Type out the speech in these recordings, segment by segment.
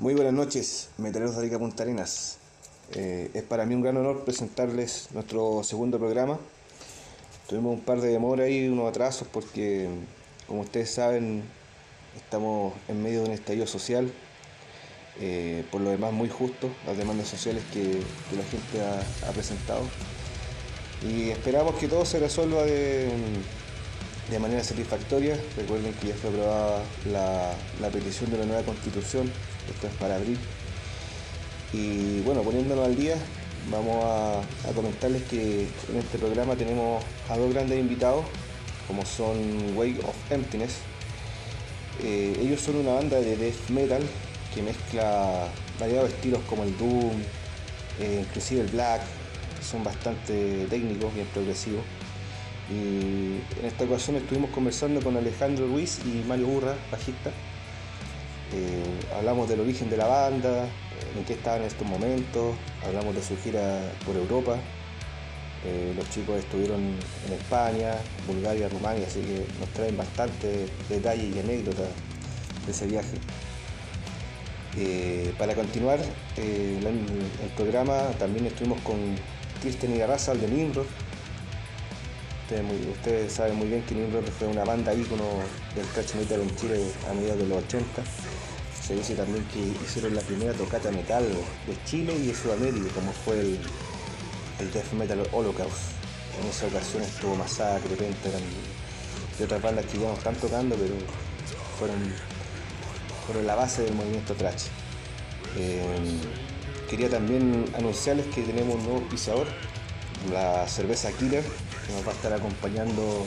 Muy buenas noches, metaleros de Arica Punta Arenas. Eh, es para mí un gran honor presentarles nuestro segundo programa. Tuvimos un par de demoras y unos atrasos porque, como ustedes saben, estamos en medio de un estallido social, eh, por lo demás muy justo, las demandas sociales que, la gente ha, ha, presentado. Y esperamos que todo se resuelva de, de manera satisfactoria. Recuerden que ya fue aprobada la, la petición de la nueva constitución esto es para abril. Y bueno, poniéndonos al día, vamos a, comentarles que en este programa tenemos a dos grandes invitados, como son Wake of Emptiness. Eh, ellos son una banda de death metal que mezcla variados estilos como el doom, eh, inclusive el black, son bastante técnicos, bien progresivos. Y en esta ocasión estuvimos conversando con Alejandro Ruiz y Mario Burra, bajista, eh, hablamos del origen de la banda, en qué estaban en estos momentos, hablamos de su gira por Europa. Eh, los chicos estuvieron en España, Bulgaria, Rumania, así que nos traen bastantes detalles y anécdotas de ese viaje. Eh, para continuar el, programa también estuvimos con Kirsten y Arrasal de Nimrod. Ustedes, muy, saben muy bien que Nimrod fue una banda ícono del thrash metal en Chile a mediados de los 80 se dice también que hicieron la primera tocata metal de Chile y de Sudamérica, como fue el, el Death Metal Holocaust. En esa ocasión estuvo Masacre, Pentagram y otras bandas que ya no están tocando, pero fueron, la base del movimiento trash. Eh, quería también anunciarles que tenemos un nuevo pisador, la cerveza Killer, nos va a estar acompañando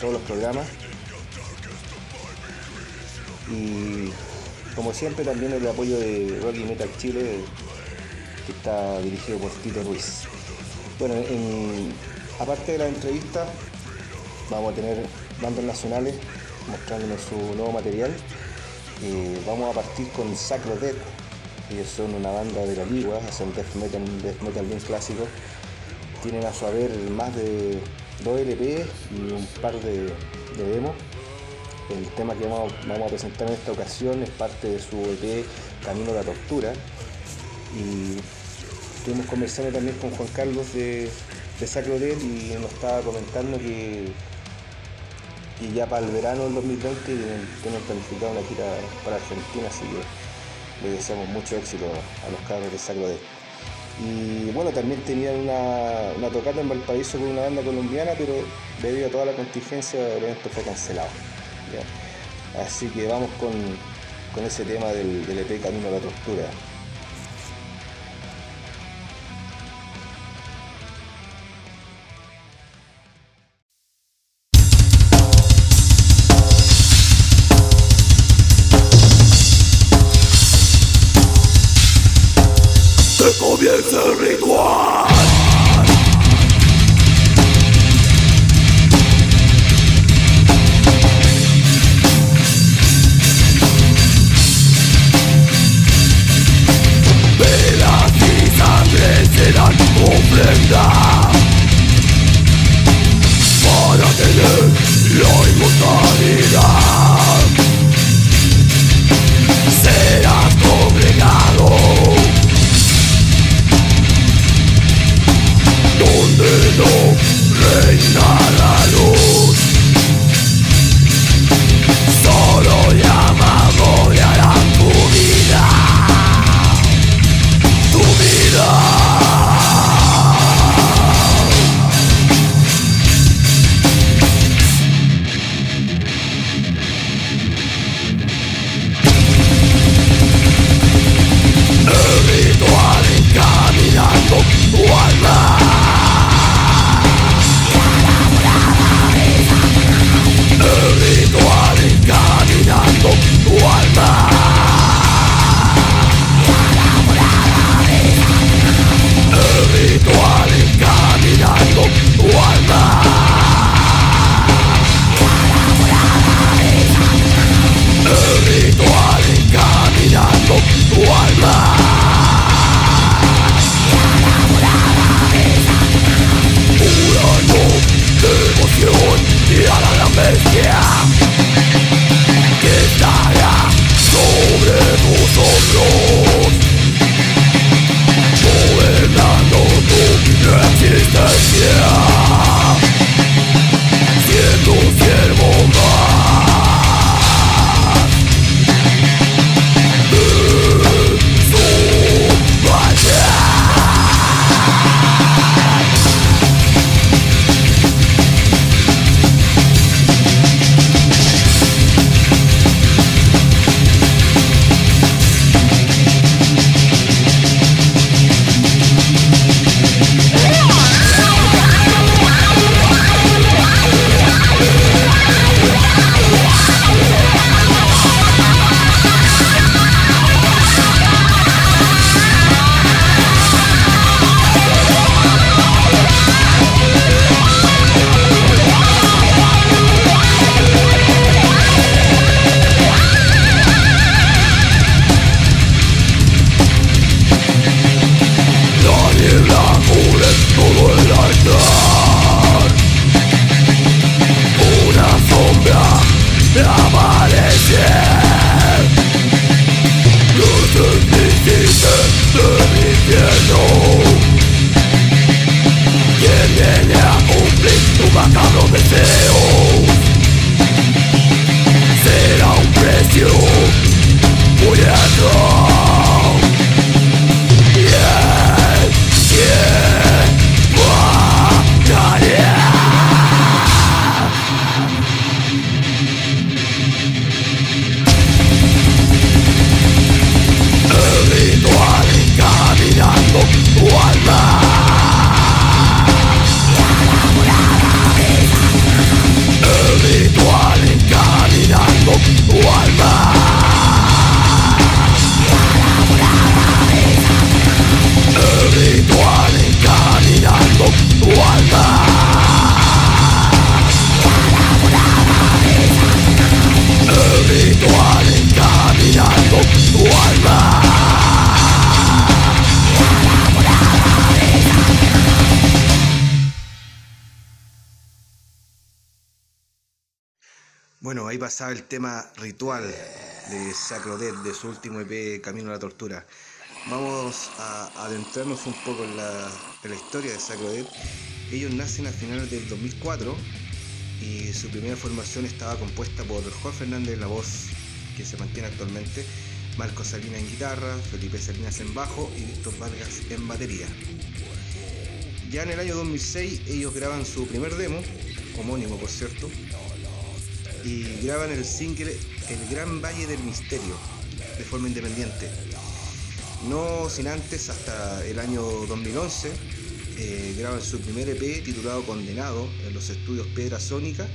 todos los programas. Y como siempre también el apoyo de Rocky Metal Chile que está dirigido por Tito Ruiz. Bueno, en, aparte de la entrevista vamos a tener bandas nacionales mostrándonos su nuevo material. Eh, vamos a partir con Sacro Death, ellos son una banda de la Ligua, hacen death metal, death metal bien clásico. Tienen a su haber más de dos LP y un par de, de demos el tema que vamos, a presentar en esta ocasión es parte de su EP Camino a la Tortura. Y estuvimos conversando también con Juan Carlos de, de Sacro Dead y nos estaba comentando que, que, ya para el verano del 2020 tienen planificado una gira para Argentina, así que le deseamos mucho éxito a los cabros de Sacro Dead. Y bueno, también tenían una, una tocata en Valparaíso con una banda colombiana, pero debido a toda la contingencia el evento fue cancelado. Así que vamos con, con ese tema del, del, EP Camino a la Tortura. Donde no reina la luz. De Sacro Death, de su último EP Camino a la Tortura. Vamos a adentrarnos un poco en la, historia de Sacro Death. Ellos nacen a finales del 2004 y su primera formación estaba compuesta por Juan Fernández en la voz, que se mantiene actualmente, Marco Salinas en guitarra, Felipe Salinas en bajo y Víctor Vargas en batería. Ya en el año 2006 ellos graban su primer demo, homónimo por cierto, y graban el single El Gran Valle del Misterio de forma independiente. No sin antes, hasta el año 2011, eh, graban su primer EP titulado Condenado en los estudios Piedra Sónica,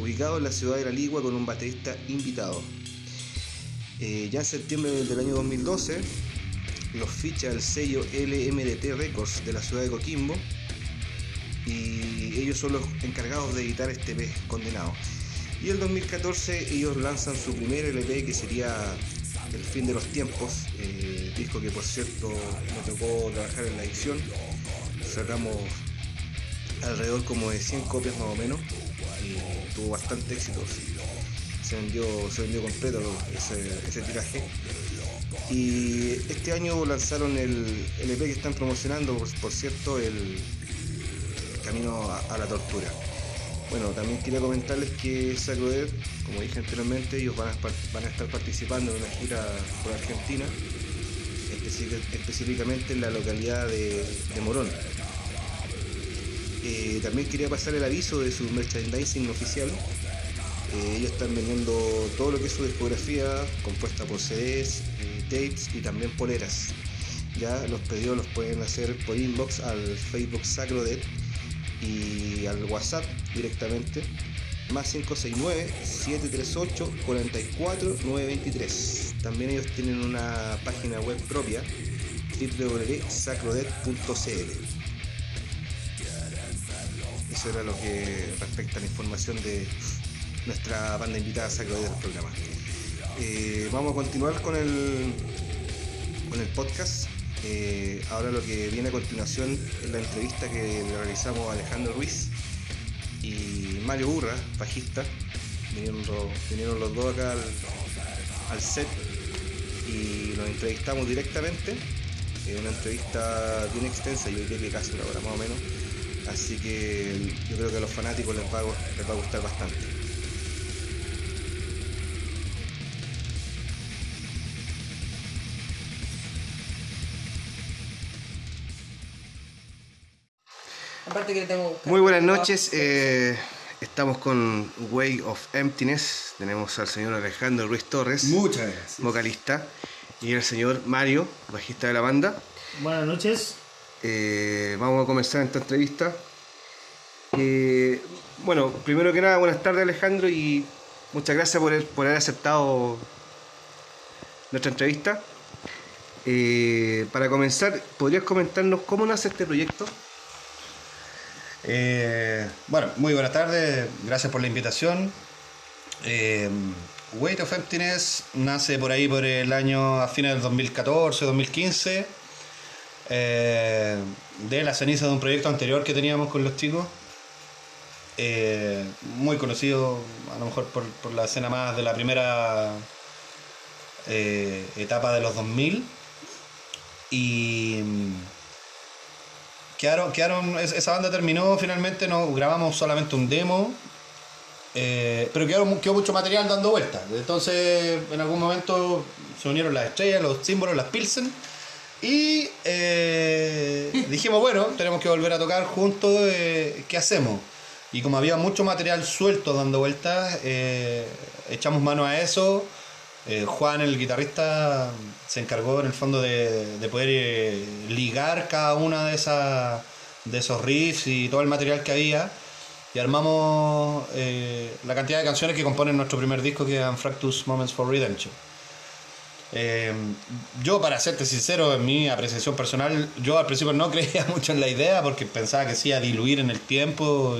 ubicado en la ciudad de La Ligua con un baterista invitado. Eh, ya en septiembre del año 2012 los ficha el sello LMDT Records de la ciudad de Coquimbo y ellos son los encargados de editar este EP Condenado. Y el 2014 ellos lanzan su primer LP que sería El fin de los tiempos, eh, disco que por cierto me tocó trabajar en la edición. Sacamos alrededor como de 100 copias más o menos y tuvo bastante éxito. Se vendió, se vendió completo ese, tiraje. Y este año lanzaron el LP que están promocionando, por, cierto, el Camino a la Tortura. Bueno, también quería comentarles que Sacro Death, como dije anteriormente, ellos van a, estar participando en una gira por Argentina, específicamente en la localidad de, Morón. Eh, también quería pasar el aviso de su merchandising oficial. Eh, ellos están vendiendo todo lo que es su discografía, compuesta por CDs, eh, tapes y también poleras. Ya los pedidos los pueden hacer por inbox al Facebook Sacro Death y al WhatsApp directamente más 569-738-44-923. También ellos tienen una página web propia www.sacrodeath.cl Eso era lo que respecta a la información de nuestra banda invitada Sacro Death del programa. Eh, vamos a continuar con el, con el podcast. Eh, ahora lo que viene a continuación es la entrevista que realizamos a Alejandro Ruiz y Mario Burra, bajista. Vinieron, los- dos acá al, set y los entrevistamos directamente. Es una entrevista bien extensa, yo diría que casi una hora más o menos. Así que yo creo que a los fanáticos les va a gustar bastante. Aparte que le tengo que buscar. Muy buenas noches. eh, estamos con Way of Emptiness. Tenemos al señor Alejandro Ruiz Torres, Muchas gracias. vocalista, y el señor Mario, bajista de la banda. Buenas noches. Eh, vamos a comenzar esta entrevista. Eh, bueno, primero que nada, buenas tardes Alejandro y muchas gracias por, el- por haber aceptado nuestra entrevista. Eh, para comenzar, ¿podrías comentarnos cómo nace este proyecto? Eh, bueno, muy buenas tardes, gracias por la invitación. Eh, Weight of Emptiness nace por ahí por el año a fines del 2014, 2015, eh, de la ceniza de un proyecto anterior que teníamos con los chicos, eh, muy conocido a lo mejor por, por la escena más de la primera eh, etapa de los 2000 y quedaron, quedaron, es- esa banda terminó finalmente, no grabamos solamente un demo, eh, pero quedó, mu- quedó mucho material dando vueltas. Entonces, en algún momento se unieron las estrellas, los símbolos, las Pilsen. Y eh, dijimos, bueno, tenemos que volver a tocar juntos, eh, ¿qué hacemos? Y como había mucho material suelto dando vueltas, echamos mano a eso. Eh, Juan, el guitarrista, se encargó en el fondo de, de poder eh, ligar cada una de, esas, de esos riffs y todo el material que había. Y armamos eh, la cantidad de canciones que componen nuestro primer disco, que es Fractus Moments for Redemption. Yo, para serte sincero, en mi apreciación personal, yo al principio no creía mucho en la idea porque pensaba que se iba a diluir en el tiempo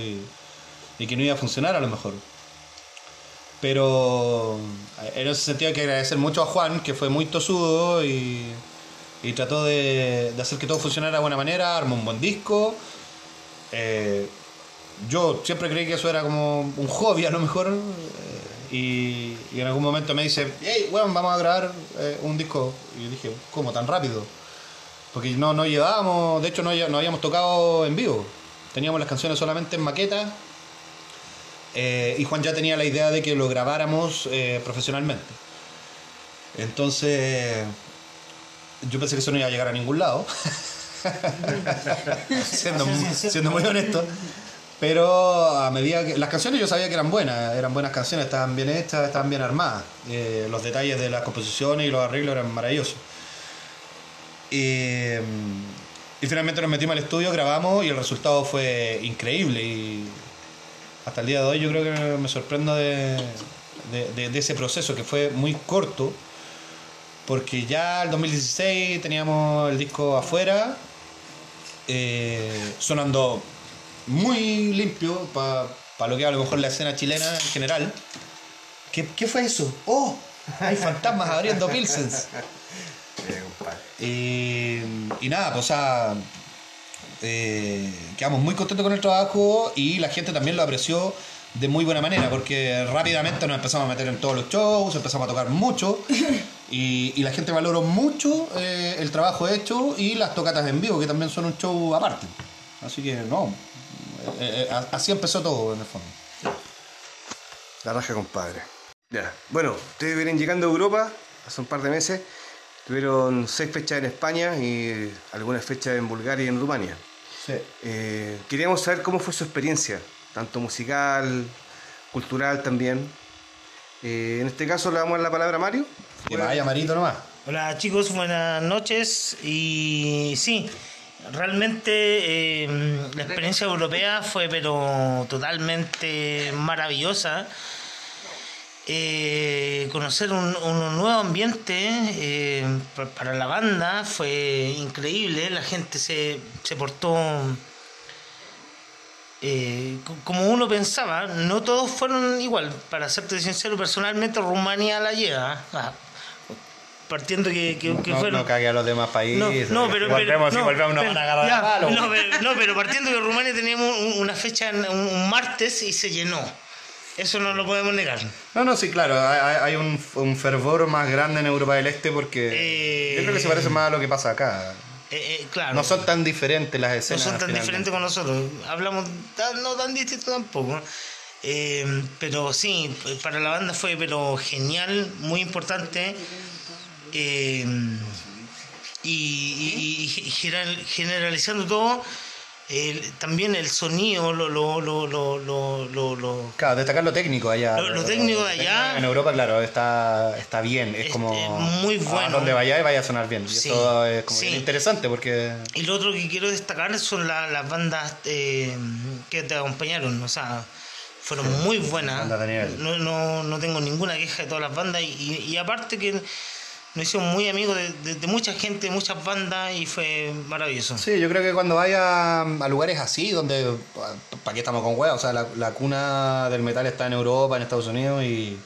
y que no iba a funcionar a lo mejor. Pero eh, en ese sentido hay que agradecer mucho a Juan, que fue muy tosudo y, trató de, hacer que todo funcionara de buena manera, armó un buen disco. Eh, yo siempre creí que eso era como un hobby a lo mejor. eh, y, en algún momento me dice, hey, weón, vamos a grabar un disco. Y yo dije, ¿cómo tan rápido? Porque no, no llevábamos, de hecho no, no habíamos tocado en vivo. Teníamos las canciones solamente en maqueta. Eh, y Juan ya tenía la idea de que lo grabáramos eh, profesionalmente. Entonces, yo pensé que eso no iba a llegar a ningún lado. siendo, mu- siendo muy honesto. Pero a medida que. Las canciones yo sabía que eran buenas, eran buenas canciones, estaban bien hechas, estaban bien armadas. Eh, los detalles de las composiciones y los arreglos eran maravillosos. Y, finalmente nos metimos al estudio, grabamos y el resultado fue increíble. Hasta el día de hoy yo creo que me sorprendo de, de- de- de ese proceso que fue muy corto. Porque ya el 2016 teníamos el disco afuera, eh, sonando muy limpio para lo que a lo mejor la escena chilena en general. ¿Qué, qué fue eso? ¡Oh! Hay fantasmas abriendo Pilsens. Y, y nada, pues o sea, eh, quedamos muy contentos con el trabajo y la gente también lo apreció de muy buena manera porque rápidamente nos empezamos a meter en todos los shows, empezamos a tocar mucho y, la gente valoró mucho eh, el trabajo hecho y las tocatas en vivo que también son un show aparte. Así que no, eh, eh, así empezó todo en el fondo. La raja, compadre. Ya. Bueno, ustedes vienen llegando a Europa hace un par de meses. Tuvieron seis fechas en España y algunas fechas en Bulgaria y en Rumania. Sí. Eh, queríamos saber cómo fue su experiencia, tanto musical, cultural también. Eh, en este caso le damos la palabra a Mario. Que vaya Marito nomás. Hola chicos, buenas noches. Y sí, realmente eh, la experiencia europea fue pero totalmente maravillosa. Eh, conocer un, un nuevo ambiente eh, pa- para la banda fue increíble. La gente se, se portó eh, co- como uno pensaba. No todos fueron igual. Para serte sincero, personalmente Rumania la lleva. Ah, partiendo que, que, que no, fueron... no cague a los demás países. No, no, pero, volvemos, si no, volvemos nos pero- van a agarrar ya, a palo. no, pero, no, pero partiendo que Rumania teníamos un- una fecha en- un, un martes y se llenó. Eso no lo podemos negar. No, no, sí, claro, hay, hay- un, un fervor más grande en Europa del Este porque Eh, yo creo que se parece más a lo que pasa acá. Eh, eh, claro. No son tan diferentes las no escenas. son tan finalmente. diferentes con nosotros. Hablamos tan- no tan distinto tampoco. Eh, pero sí, para la banda fue pero genial, muy importante. Eh, y, y- y general- generalizando todo, el- también el sonido, lo, lo, lo, lo, lo, Claro, destacar lo técnico allá. Lo- técnico de allá- En Europa, claro, está, está bien. Es Es- como. es muy A bueno. donde vayáis vaya a sonar bien. Y Sí, eso es como sí. interesante porque. Y lo otro que quiero destacar son la- las bandas eh, que te acompañaron, o sea, fueron muy buenas. No, no, no tengo ninguna queja de todas las bandas y, y aparte que nos hicimos muy amigos de, de- de mucha gente, muchas bandas y fue maravilloso. Sí, yo creo que cuando vaya a lugares así, donde. ¿Para qué estamos con huevos? O sea, la, la cuna del metal está en Europa, en Estados Unidos y.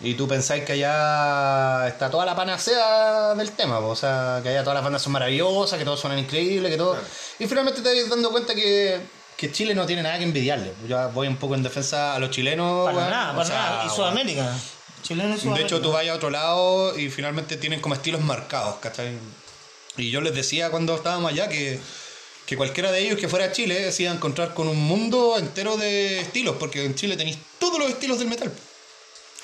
Y tú pensáis que allá está toda la panacea del tema, po. o sea, que allá todas las bandas son maravillosas, que todos suenan increíbles, que todo. Y finalmente te vas dando cuenta que, que Chile no tiene nada que envidiarle. Yo voy un poco en defensa a los chilenos. Para nada, O para sea, nada. Y Sudamérica. Chileno y de hecho, tú vas a otro lado y finalmente tienen como estilos marcados, ¿cachai? Y yo les decía cuando estábamos allá que, que cualquiera de ellos que fuera a Chile se iba a encontrar con un mundo entero de estilos, porque en Chile tenéis todos los estilos del metal.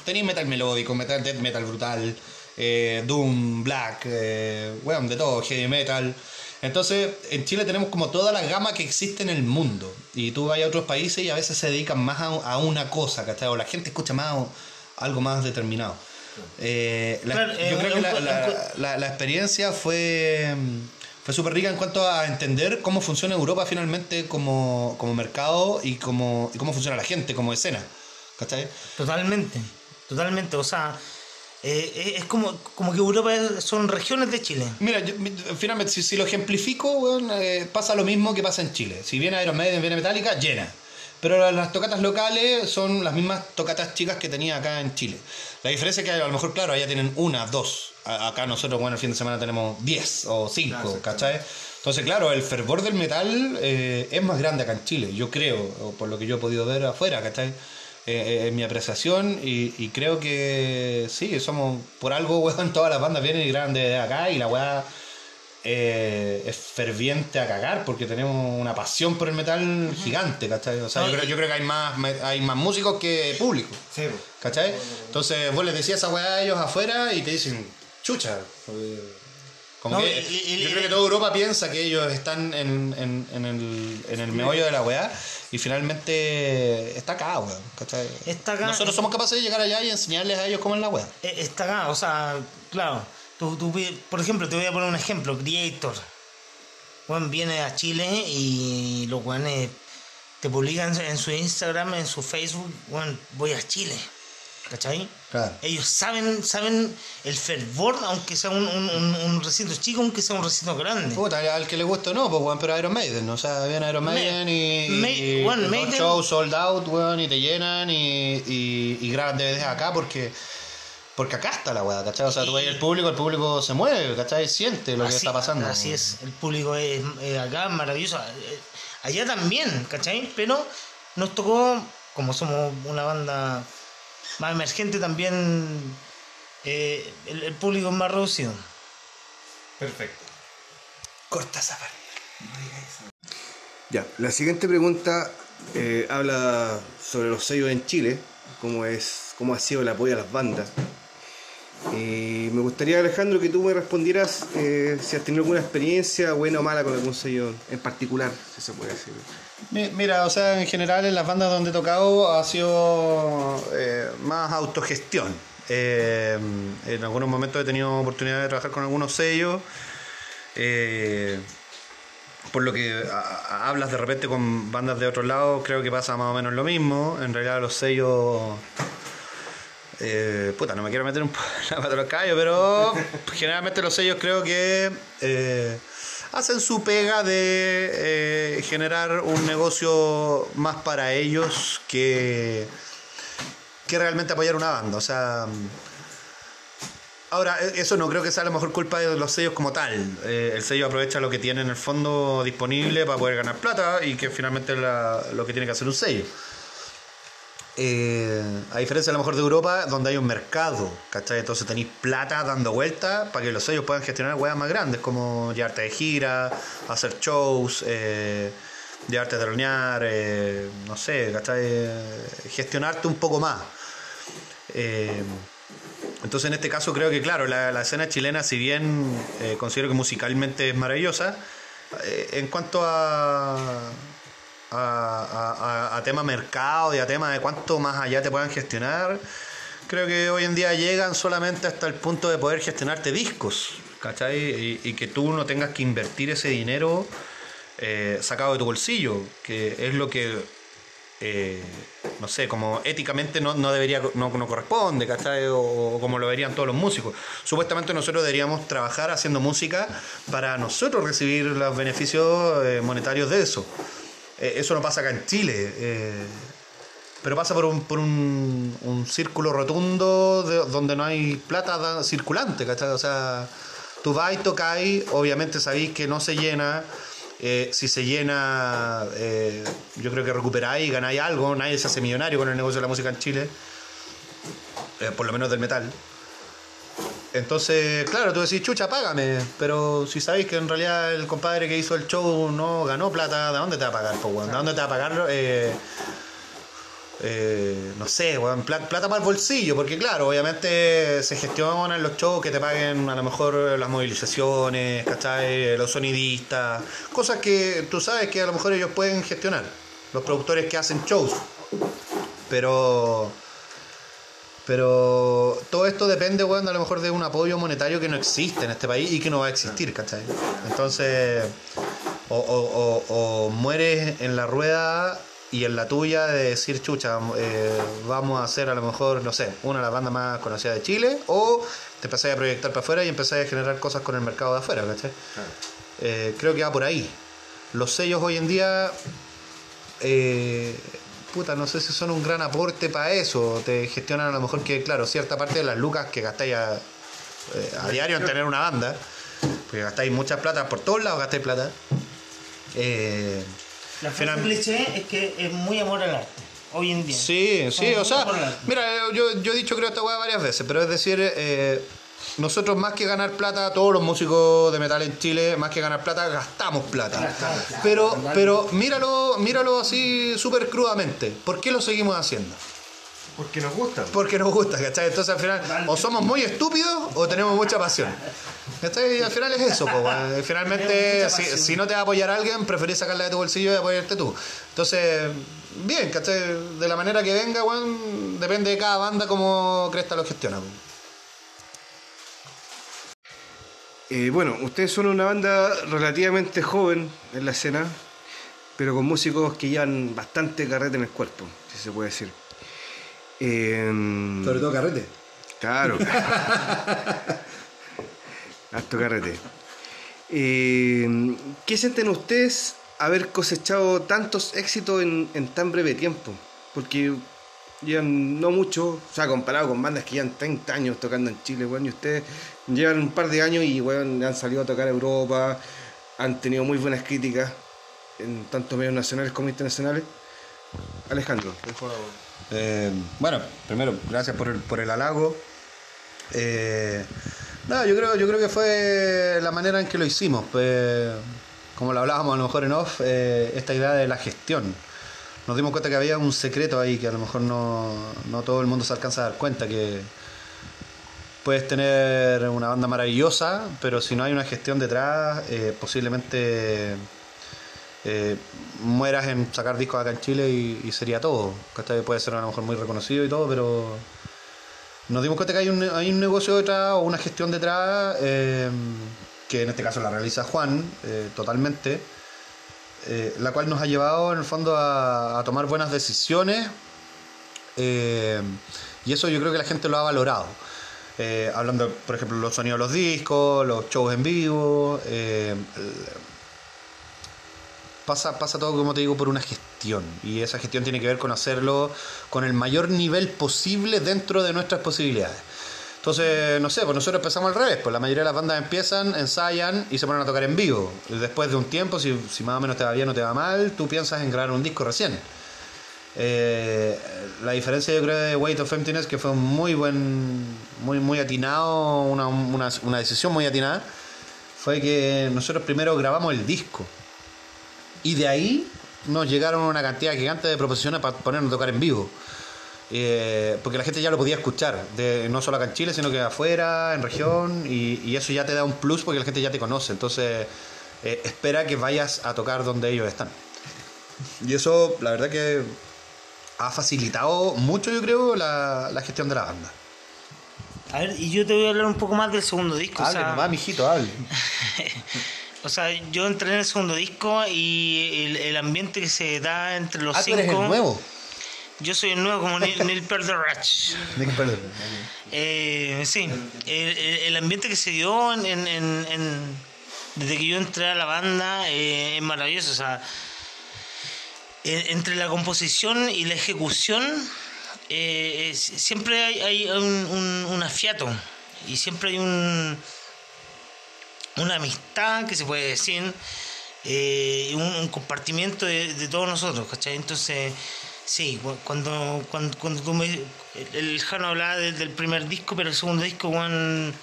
Tenéis metal melódico, metal death metal brutal, eh, doom, black, eh, weón, de todo, heavy metal. Entonces, en Chile tenemos como toda la gama que existe en el mundo. Y tú vas a otros países y a veces se dedican más a, a una cosa, ¿cachai? O la gente escucha más algo más determinado. Eh, la- Claro, eh, yo creo que la, la- experiencia fue, fue súper rica en cuanto a entender cómo funciona Europa finalmente como, como mercado y cómo, y cómo funciona la gente como escena. ¿Cachai? Totalmente, totalmente. O sea, eh, es como, como que Europa son regiones de Chile. Mira, yo- finalmente, si, si lo ejemplifico, eh, pasa lo mismo que pasa en Chile. Si viene Iron Maiden, viene Metallica, llena. Pero las tocatas locales son las mismas tocatas chicas que tenía acá en Chile. La diferencia es que a lo mejor, claro, allá tienen una, dos. Acá nosotros, bueno, el fin de semana tenemos 10 o 5, ¿cachai? Entonces, claro, el fervor del metal eh, es más grande acá en Chile, yo creo, o por lo que yo he podido ver afuera, ¿cachai? Eh, eh, en mi apreciación y, y creo que sí, somos por algo, weón, todas las bandas vienen y graban de acá y la weá eh, es ferviente a cagar porque tenemos una pasión por el metal gigante, ¿cachai? O sea, yo creo, y- yo creo que hay más, hay más músicos que público, ¿cachai? Entonces vos les decías esa weá a ellos afuera y te dicen, chucha. Como No, que, y- y- yo creo que toda Europa piensa que ellos están en, en, en el, en el meollo de la weá y finalmente está acá, weón. Está acá. Nosotros somos capaces de llegar allá y enseñarles a ellos cómo es la weá. Eh, Está acá, o sea, claro. Tú, tú por ejemplo, te voy a poner un ejemplo. Creator. Juan viene a Chile y los guanes te publican en su Instagram, en su Facebook, Juan, voy a Chile. ¿Cachai? Claro. Ellos saben, saben el fervor, aunque sea un, un, un- un recinto chico, aunque sea un recinto grande. Puta, al que le guste o no, pues weón, pero Iron Maiden, ¿no? o sea, viene Iron Maiden y, Ma- y, weón, los Maiden- shows sold out, weón, y te llenan y, y, y graban DVDs acá porque porque acá está la weá, ¿cachai? O sea, tú ves el público, el público se mueve, ¿cachai? Siente lo que está pasando. Así es, el público es, es acá maravilloso. Eh, Allá también, ¿cachai? Pero nos tocó, como somos una banda más emergente, también eh, el, el público es más reducido. Perfecto. Corta esa pared. Ya, la siguiente pregunta eh, habla sobre los sellos en Chile, cómo es, cómo ha sido el apoyo a las bandas. Y me gustaría, Alejandro, que tú me respondieras eh, si has tenido alguna experiencia buena o mala con algún sello en particular, si se puede decir. Mi- Mira, o sea, en general en las bandas donde he tocado ha sido eh, más autogestión. Eh, en algunos momentos he tenido oportunidad de trabajar con algunos sellos. eh, por lo que hablas de repente con bandas de otros lados, creo que pasa más o menos lo mismo. En realidad los sellos... eh, puta, no me quiero meter un de los callos, pero generalmente los sellos creo que eh, hacen su pega de eh, generar un negocio más para ellos que, que realmente apoyar una banda. O sea, ahora, e- eso no creo que sea a lo mejor culpa de los sellos como tal. Eh, el sello aprovecha lo que tiene en el fondo disponible para poder ganar plata y que finalmente es lo que tiene que hacer un sello. Eh, a diferencia a lo mejor de Europa, donde hay un mercado, ¿cachai? Entonces tenéis plata dando vueltas para que los sellos puedan gestionar huevas más grandes, como llevarte de gira, hacer shows, eh, llevarte a tronear, eh, no sé, ¿cachai? Gestionarte un poco más. Eh, entonces en este caso creo que, claro, la, escena chilena, si bien considero que musicalmente es maravillosa, en cuanto a, a, a- a- tema mercado y a tema de cuánto más allá te puedan gestionar, creo que hoy en día llegan solamente hasta el punto de poder gestionarte discos, ¿cachai? Y, que tú no tengas que invertir ese dinero eh, sacado de tu bolsillo, que es lo que eh, no sé, como éticamente no, no debería, no, corresponde, ¿cachai? O, o como lo verían todos los músicos. Supuestamente nosotros deberíamos trabajar haciendo música para nosotros recibir los beneficios eh, monetarios de eso. Eh, eso no pasa acá en Chile. eh, pero pasa por un, por un, un círculo rotundo de- donde no hay plata circulante, ¿cachai? O sea, tú vas y tocáis, obviamente sabéis que no se llena. eh, si se llena, yo creo que recuperáis y ganáis algo. Nadie se hace millonario con el negocio de la música en Chile, por lo menos del metal. Entonces, claro, tú decís, chucha, págame. Pero si sabéis que en realidad el compadre que hizo el show no ganó plata, ¿de dónde te va a pagar, po, weón? ¿De dónde te va a pagar? Eh, eh, no sé, weón, pla- plata para el bolsillo, porque claro, obviamente se gestionan los shows que te paguen a lo mejor las movilizaciones, ¿cachai? Los sonidistas, cosas que tú sabes que a lo mejor ellos pueden gestionar, los productores que hacen shows. Pero pero todo esto depende, weón, a lo mejor de un apoyo monetario que no existe en este país y que no va a existir, ¿cachai? Entonces, o, o- o- o mueres en la rueda y en la tuya de decir, chucha, eh, vamos a hacer a lo mejor, no sé, una de las bandas más conocidas de Chile, o te empezáis a proyectar para afuera y empezáis a generar cosas con el mercado de afuera, ¿cachai? Eh, creo que va por ahí. Los sellos hoy en día eh, puta, no sé si son un gran aporte para eso. Te gestionan a lo mejor que, claro, cierta parte de las lucas que gastáis a, eh, a diario en tener una banda, porque gastáis muchas plata, por todos lados gastáis plata. Eh, La frase Final- cliché es que es muy amor al arte, hoy en día. Sí, sí, o sea, mira, yo, yo he dicho creo esta weá varias veces, pero es decir, eh, nosotros más que ganar plata, todos los músicos de metal en Chile, más que ganar plata, gastamos plata. Pero, pero míralo, míralo así súper crudamente. ¿Por qué lo seguimos haciendo? Porque nos gusta. Porque nos gusta, ¿cachai? Entonces al final, o somos muy estúpidos o tenemos mucha pasión. ¿Cachai? Y al final es eso, po. Finalmente, si, si no te va a apoyar alguien, preferís sacarla de tu bolsillo y apoyarte tú. Entonces, bien, ¿cachai? De la manera que venga, weón, depende de cada banda cómo Cresta lo gestiona. po. Eh, bueno, ustedes son una banda relativamente joven en la escena, pero con músicos que llevan bastante carrete en el cuerpo, si se puede decir. Eh, Sobre todo carrete. Claro. Harto carrete. Eh, ¿Qué sienten ustedes haber cosechado tantos éxitos en, en tan breve tiempo? Porque llevan no mucho, o sea, comparado con bandas que llevan 30 años tocando en Chile, weón, y ustedes llevan un par de años y, weón, han salido a tocar a Europa, han tenido muy buenas críticas en tanto medios nacionales como internacionales. Alejandro, Eh, bueno, primero, gracias por el, por el halago. Eh, no, yo creo, yo creo que fue la manera en que lo hicimos. pues, como lo hablábamos a lo mejor en off, eh, esta idea de la gestión. Nos dimos cuenta que había un secreto ahí que a lo mejor no, no todo el mundo se alcanza a dar cuenta, que puedes tener una banda maravillosa, pero si no hay una gestión detrás, eh, posiblemente eh, mueras en sacar discos acá en Chile y, sería todo. ¿cachai? Puede ser a lo mejor muy reconocido y todo, pero nos dimos cuenta que hay un, hay un negocio detrás o una gestión detrás, eh, que en este caso la realiza Juan totalmente, eh, la cual nos ha llevado en el fondo a, tomar buenas decisiones eh, y eso yo creo que la gente lo ha valorado. Eh, hablando, por ejemplo, los sonidos de los discos, los shows en vivo, pasa, pasa todo, como te digo, por una gestión. Y esa gestión tiene que ver con hacerlo con el mayor nivel posible dentro de nuestras posibilidades. Entonces, no sé, pues nosotros empezamos al revés, pues la mayoría de las bandas empiezan, ensayan y se ponen a tocar en vivo. Después de un tiempo, si, más o menos te va bien o te va mal, tú piensas en grabar un disco recién. Eh, la diferencia yo creo de Weight of Emptiness, que fue muy buen, muy, muy atinado, una, una, una decisión muy atinada, fue que nosotros primero grabamos el disco. Y de ahí nos llegaron una cantidad gigante de proposiciones para ponernos a tocar en vivo. Eh, porque la gente ya lo podía escuchar, de, no solo acá en Chile, sino que afuera, en región, y, y eso ya te da un plus porque la gente ya te conoce. Entonces, eh, espera que vayas a tocar donde ellos están. Y eso, la verdad que ha facilitado mucho, yo creo, la, la gestión de la banda. A ver, y yo te voy a hablar un poco más del segundo disco. o sea, mijito, hable. O sea, yo entré en el segundo disco y el, el ambiente que se da entre los Ah, tú cinco. eres el nuevo. Yo soy el nuevo como Neil, Neil Peart de Ratch. Nick, perdón. Eh, sí, el, ambiente que se dio en, en- en- en- desde que yo entré a la banda eh, es maravilloso. O sea, eh, entre la composición y la ejecución eh, es- siempre hay, hay un, un, un afiato y siempre hay un una amistad que se puede decir eh, un, un compartimiento de, de todos nosotros, ¿cachai? Entonces, sí, cu- cuando, cuando, cuando tú me. El, Jano hablaba de- del primer disco, pero el segundo disco, weón,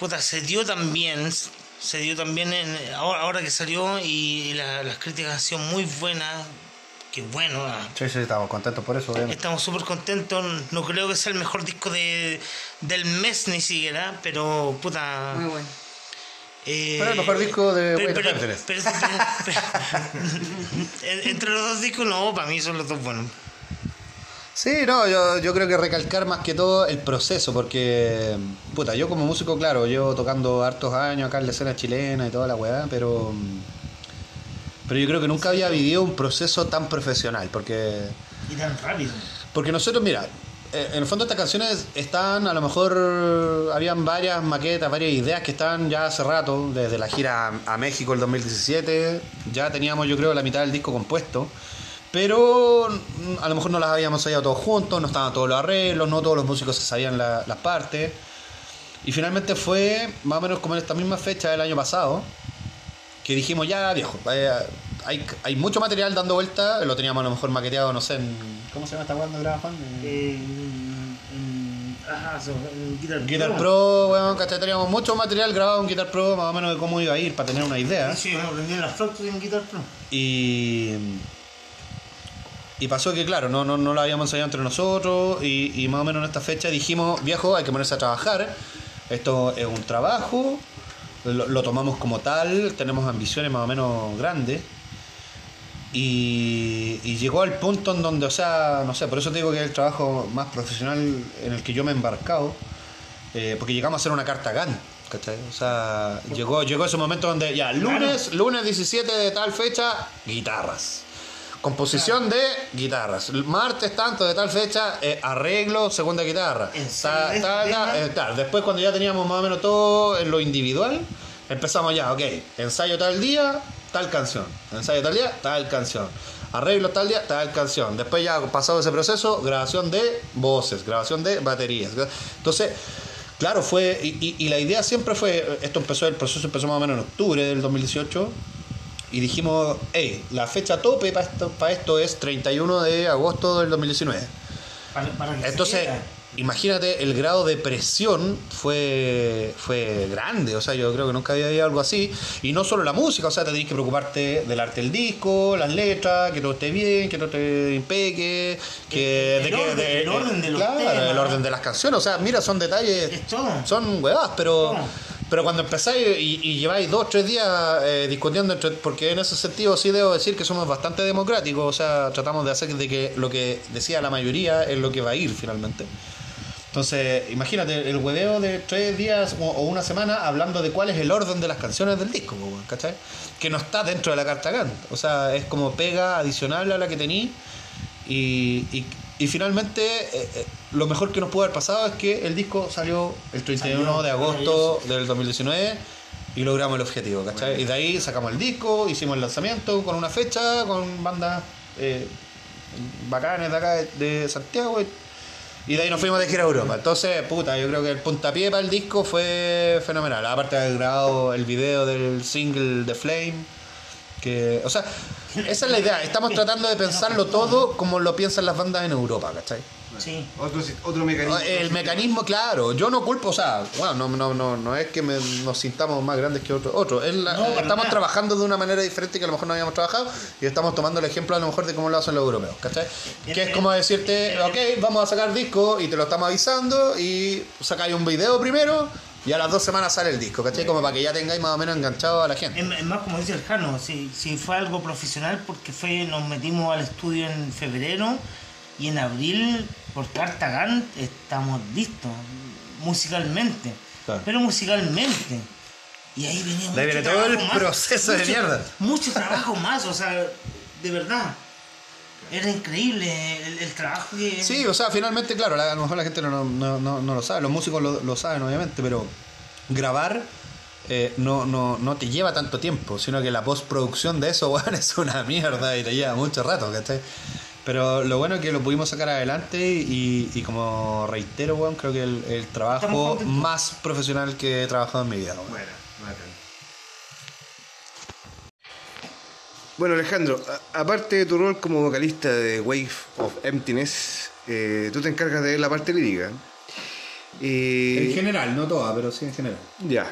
puta, se dio también, se dio también en, ahora, ahora que salió y la- las críticas han sido muy buenas, que bueno, ah, Sí, sí, estamos contentos por eso, obviamente. estamos súper contentos, no creo que sea el mejor disco de, del mes ni siquiera, pero puta... Muy bueno. Eh, Pero el mejor disco de pero- Entre los dos discos, no, para mí son los dos buenos. Sí, no, yo, yo creo que recalcar más que todo el proceso, porque, puta, yo como músico, claro, llevo tocando hartos años acá en la escena chilena y toda la weá, pero, pero yo creo que nunca había vivido un proceso tan profesional, porque, Y tan rápido. porque nosotros, mira, en el fondo estas canciones están, a lo mejor, habían varias maquetas, varias ideas que estaban ya hace rato, desde la gira a México el 2017, ya teníamos yo creo la mitad del disco compuesto. Pero a lo mejor no las habíamos ensayado todos juntos, no estaban todos los arreglos, no todos los músicos se sabían la- las partes. Y finalmente fue más o menos como en esta misma fecha del año pasado, que dijimos ya viejo, eh, hay, hay mucho material dando vuelta, lo teníamos a lo mejor maqueteado, no sé, en... ¿Cómo se llama esta banda graba Juan? ajá, so- en Guitar, Guitar Pro, weón, ¿cachai? Teníamos mucho material grabado en Guitar Pro, más o menos de cómo iba a ir, para tener una idea. Sí, yo aprendí las flautas en Guitar Pro. Y, y pasó que, claro, no, no, no lo habíamos ensayado entre nosotros y, y más o menos en esta fecha dijimos, viejo, hay que ponerse a trabajar, esto es un trabajo, lo, lo tomamos como tal, tenemos ambiciones más o menos grandes. Y, y llegó al punto en donde, o sea, no sé, por eso te digo que es el trabajo más profesional en el que yo me he embarcado, eh, porque llegamos a hacer una carta GAN, ¿cachai? O sea, llegó, llegó ese momento donde ya, lunes, lunes 17 de tal fecha, guitarras. Composición de guitarras. Martes tanto de tal fecha, eh, arreglo, segunda guitarra. Ta- ta- ta- eh, claro, después cuando ya teníamos más o menos todo en lo individual, empezamos ya, ok, ensayo tal día, tal canción. Ensayo tal día, tal canción. Arreglo tal día, tal canción. Después ya pasado ese proceso, grabación de voces, grabación de baterías. Entonces, claro, fue, y, y- y la idea siempre fue, esto empezó, el proceso empezó más o menos en octubre del 2018. Y dijimos, hey, la fecha tope para esto, para esto es 31 de agosto del 2019. Para, para Entonces. Imagínate, el grado de presión fue, fue grande. O sea, yo creo que nunca había habido algo así. Y no solo la música, o sea, te tenés que preocuparte del arte del disco, las letras, que todo esté bien, que todo esté impeque, que, El- el de que- orden- de- el orden de los claro, temas. el orden de las canciones. O sea, mira, son detalles. Son huevadas, pero. Pero cuando empezáis y, y lleváis dos, tres días eh, discutiendo, entre, porque en ese sentido sí debo decir que somos bastante democráticos, o sea, tratamos de hacer de que lo que decía la mayoría es lo que va a ir finalmente. Entonces, imagínate el hueveo de tres días o, una semana hablando de cuál es el orden de las canciones del disco, ¿cachai? Que no está dentro de la carta Gantt. O sea, es como pega adicional a la que tení. Y, y, y finalmente, eh, eh, lo mejor que nos pudo haber pasado es que el disco salió el 31 Salió, de agosto del 2019 y logramos el objetivo, ¿cachai? Y de ahí sacamos el disco, hicimos el lanzamiento con una fecha, con bandas eh, bacanes de acá de, de Santiago. Y, y de ahí nos fuimos de gira a Europa. Entonces, puta, yo creo que el puntapié para el disco fue fenomenal. Aparte de haber grabado el video del single The Flame. Que, o sea, esa es la idea. Estamos tratando de pensarlo todo como lo piensan las bandas en Europa, ¿cachai? Sí. Otro, otro mecanismo. El mecanismo, claro, yo no culpo, o sea, bueno, no, no, no, no es que me- nos sintamos más grandes que otros. Otro. La- No, estamos nada. trabajando de una manera diferente que a lo mejor no habíamos trabajado y estamos tomando el ejemplo a lo mejor de cómo lo hacen los europeos, ¿cachai? Que es como decirte, ok, vamos a sacar disco y te lo estamos avisando y sacáis un video primero y a las dos semanas sale el disco, ¿cachai? Como para que ya tengáis más o menos enganchado a la gente. Es, es más como dice el Jano, si, si fue algo profesional porque fue nos metimos al estudio en febrero y en abril por carta Gantt estamos listos musicalmente, Claro. pero musicalmente. Y ahí venía ahí mucho viene todo el más, proceso de mierda. Mucho trabajo más, o sea, de verdad. Era increíble el, el trabajo que... Sí, o sea, finalmente, claro, la- a lo mejor la gente no, no, no, no lo sabe, los músicos lo, lo saben obviamente, pero grabar eh, no, no, no te lleva tanto tiempo, sino que la postproducción de eso, es una mierda y te lleva mucho rato, ¿cachai? Pero lo bueno es que lo pudimos sacar adelante y, y como reitero, weón, creo que el, trabajo más profesional que he trabajado en mi vida, weón. Bueno, bacán. Bueno, Alejandro, a- aparte de tu rol como vocalista de Wave of Emptiness, eh, tú te encargas de la parte lírica. Y En general, no toda, pero sí en general. ya.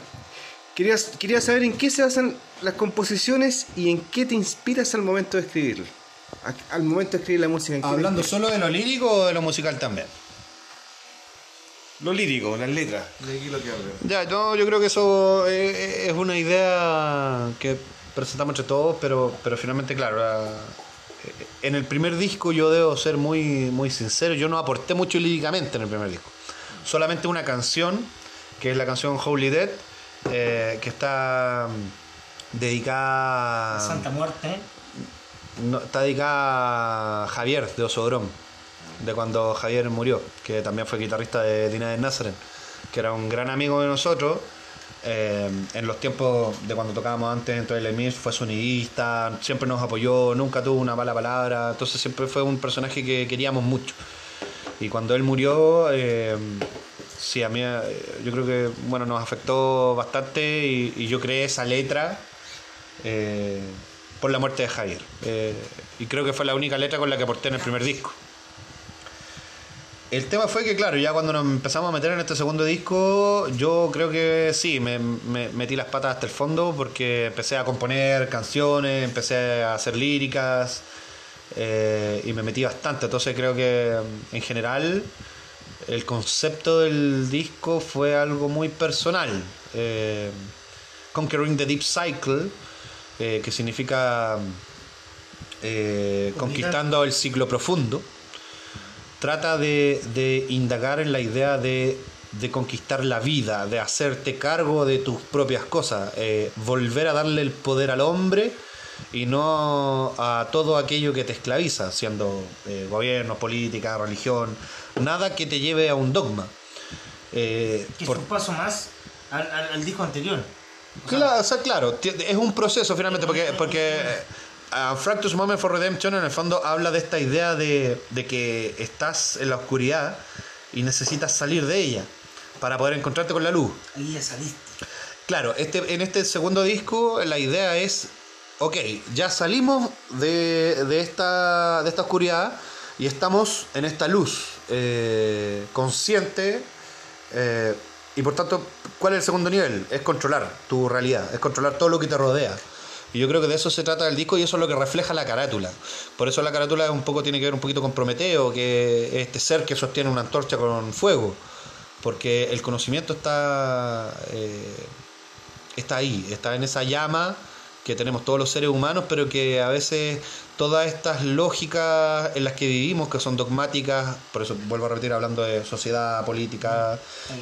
Quería, quería saber en qué se basan las composiciones y en qué te inspiras al momento de escribir. A- Al momento de escribir la música. ¿en te ¿Hablando solo de lo lírico o de lo musical también? Lo lírico, las letras. De aquí lo que hablo. Ya, no, yo creo que eso eh, es una idea que presentamos entre todos, pero, pero finalmente, claro, la- en el primer disco yo debo ser muy, muy sincero, yo no aporté mucho líricamente en el primer disco. Solamente una canción, que es la canción Holy Dead, eh, que está mm, dedicada... Santa Muerte. No, está dedicada a Javier de Osodrón, de cuando Javier murió, que también fue guitarrista de Dina de Nazareth, que era un gran amigo de nosotros. eh, en los tiempos de cuando tocábamos antes en Toilet Mills fue sonidista, siempre nos apoyó, nunca tuvo una mala palabra, entonces siempre fue un personaje que queríamos mucho. Y cuando él murió, eh, sí, a mí eh, yo creo que bueno, nos afectó bastante y, yo creé esa letra por la muerte de Javier. Eh, y creo que fue la única letra con la que aporté en el primer disco. El tema fue que, claro, ya cuando nos empezamos a meter en este segundo disco, yo creo que sí, me, me metí las patas hasta el fondo porque empecé a componer canciones, empecé a hacer líricas eh, y me metí bastante. Entonces creo que en general el concepto del disco fue algo muy personal. Eh, Conquering the Deep Cycle, eh, que significa eh, conquistando el ciclo profundo, trata de, de indagar en la idea de, de conquistar la vida, de hacerte cargo de tus propias cosas, eh, volver a darle el poder al hombre y no a todo aquello que te esclaviza, siendo eh, gobierno, política, religión, nada que te lleve a un dogma. Eh, Que por- es un paso más al, al- al disco anterior. Claro, o sea, claro, es un proceso finalmente, porque, porque a Fractus Moment for Redemption en el fondo habla de esta idea de, de que estás en la oscuridad y necesitas salir de ella para poder encontrarte con la luz. Ahí ya saliste. Claro, este, en este segundo disco la idea es, ok, ya salimos de, de esta, de esta oscuridad y estamos en esta luz eh, consciente eh, y por tanto, ¿cuál es el segundo nivel? Es controlar tu realidad, es controlar todo lo que te rodea. Y yo creo que de eso se trata el disco y eso es lo que refleja la carátula. Por eso la carátula un poco tiene que ver un poquito con Prometeo, que es este ser que sostiene una antorcha con fuego. Porque el conocimiento está, eh, está ahí, está en esa llama que tenemos todos los seres humanos, pero que a veces todas estas lógicas en las que vivimos, que son dogmáticas, por eso vuelvo a repetir hablando de sociedad, política,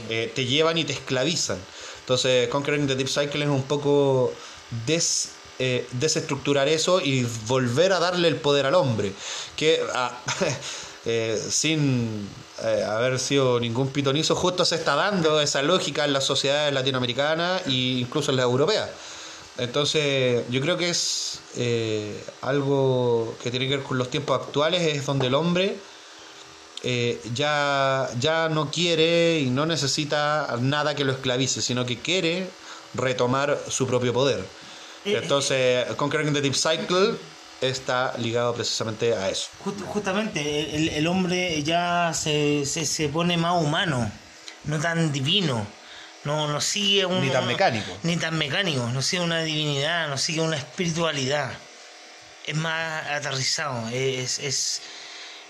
eh, te llevan y te esclavizan. Entonces, Conquering the Deep Cycle es un poco des, eh, desestructurar eso y volver a darle el poder al hombre. Que ah, eh, sin haber sido ningún pitonizo, justo se está dando esa lógica en las sociedades latinoamericanas e incluso en las europeas. Entonces, yo creo que es eh, algo que tiene que ver con los tiempos actuales, es donde el hombre eh, ya, ya no quiere y no necesita nada que lo esclavice, sino que quiere retomar su propio poder. Entonces, Conquering the Deep Cycle está ligado precisamente a eso. Just- justamente, el, el hombre ya se, se, se pone más humano, no tan divino. No, no sigue un, Ni tan mecánico. Ni tan mecánico, no sigue una divinidad, no sigue una espiritualidad. Es más aterrizado, es, es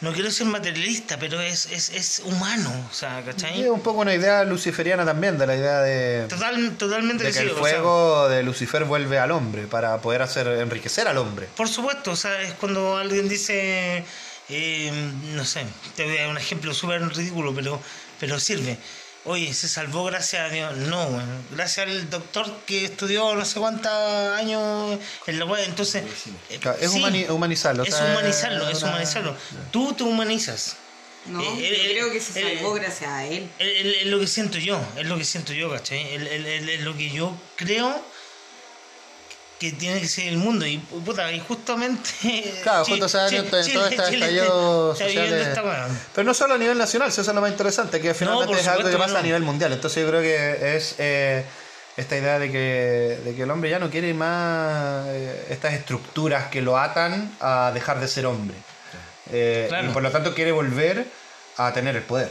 no quiero ser materialista, pero es, es, es humano, o sea, ¿cachai? Es un poco una idea luciferiana también, de la idea de, Total, totalmente de que el sí, o sea, fuego de Lucifer vuelve al hombre para poder hacer enriquecer al hombre. Por supuesto, o sea, es cuando alguien dice, eh, no sé, te voy a dar un ejemplo súper ridículo, pero, pero sirve. Oye, se salvó gracias a Dios. No, bueno, gracias al doctor que estudió no sé cuántos años en la web. Entonces, eh, Claro, es humani- humanizarlo, Es humanizarlo, es una- humanizarlo. Tú te humanizas. No, Eh, yo eh, creo que se salvó gracias a él. Es lo que siento yo, es lo que siento yo, ¿cachai? Es lo que yo creo que tiene que ser el mundo. Y puta, y justamente. Claro, justo se Chi- en todo este estallido está esta. Pero no solo a nivel nacional, si eso es lo más interesante, que finalmente por es algo que pasa no. a nivel mundial. Entonces yo creo que es eh, esta idea de que, de que el hombre ya no quiere más eh, estas estructuras que lo atan a dejar de ser hombre. Eh, Claro. Y por lo tanto quiere volver a tener el poder.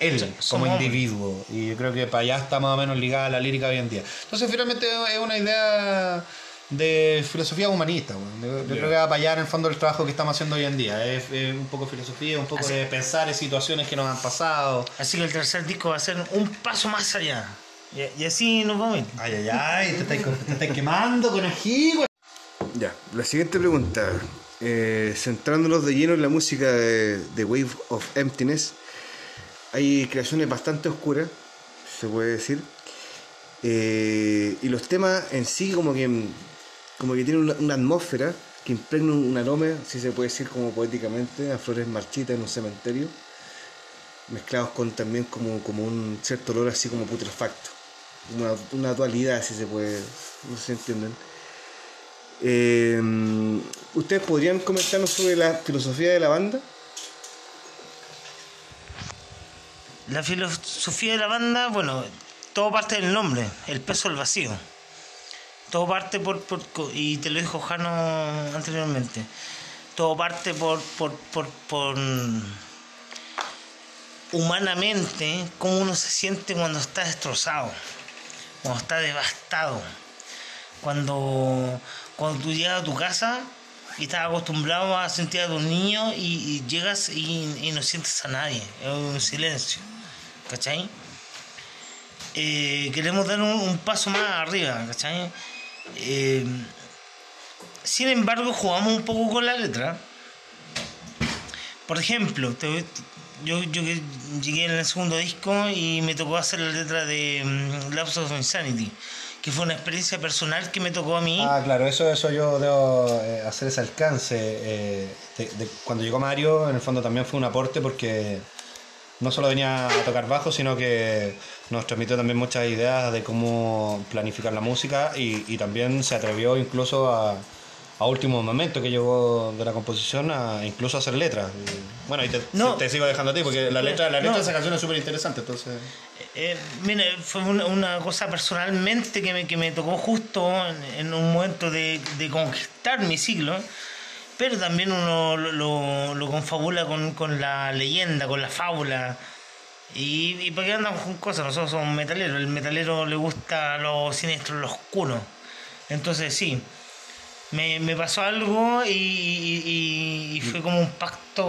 Él como hombres. individuo. Y yo creo que para allá está más o menos ligada la lírica hoy en día. Entonces, finalmente es una idea de filosofía humanista. Yo, yo creo que va para allá en el fondo el trabajo que estamos haciendo hoy en día. Es, es un poco filosofía, un poco Así- de pensar en situaciones que nos han pasado. Así que el tercer disco va a ser un paso más allá. Y, y así nos vamos a. Ay, ay, ay, te estáis, te estáis quemando con ají, güey. Ya, la siguiente pregunta. Eh, centrándonos de lleno en la música de, de Wave of Emptiness, hay creaciones bastante oscuras, se puede decir. Eh, y los temas en sí como que, como que tienen una, atmósfera que impregna un, un aroma, si se puede decir como poéticamente, a flores marchitas en un cementerio, mezclados con también como, como un cierto olor así como putrefacto. Una, una dualidad, si se puede, no si entienden. Eh, ¿Ustedes podrían comentarnos sobre la filosofía de la banda? La filosofía de la banda, bueno, todo parte del nombre, el peso del vacío. Todo parte por, por- y te lo dijo Jano anteriormente, todo parte por, por, por, por humanamente cómo uno se siente cuando está destrozado, cuando está devastado, cuando, cuando tú llegas a tu casa y estás acostumbrado a sentir a tus niños y, llegas y, y no sientes a nadie, es un silencio, ¿cachai? Eh, queremos dar un, un paso más arriba, ¿cachai? Eh, sin embargo, jugamos un poco con la letra. Por ejemplo, te- yo, yo llegué en el segundo disco y me tocó hacer la letra de Lapse of Insanity, que fue una experiencia personal que me tocó a mí. Ah, claro, eso, eso yo debo eh, hacer ese alcance. eh, de- de- cuando llegó Mario, en el fondo también fue un aporte porque no solo venía a tocar bajo, sino que nos transmitió también muchas ideas de cómo planificar la música y, y también se atrevió incluso a, a último momento que llegó de la composición a incluso hacer letras. Bueno, y te, No. te sigo dejando a ti porque la letra, la letra No. de esa canción es súper interesante, entonces... Eh, mira, fue una, una cosa personalmente que me, que me tocó justo en, en un momento de, de conquistar mi siglo, pero también uno lo, lo- lo confabula con, con la leyenda, con la fábula. Y, y para qué andamos con cosas, nosotros somos metaleros, el metalero le gusta lo siniestro, lo oscuro. Entonces sí, me, me pasó algo y, y- fue como un pacto...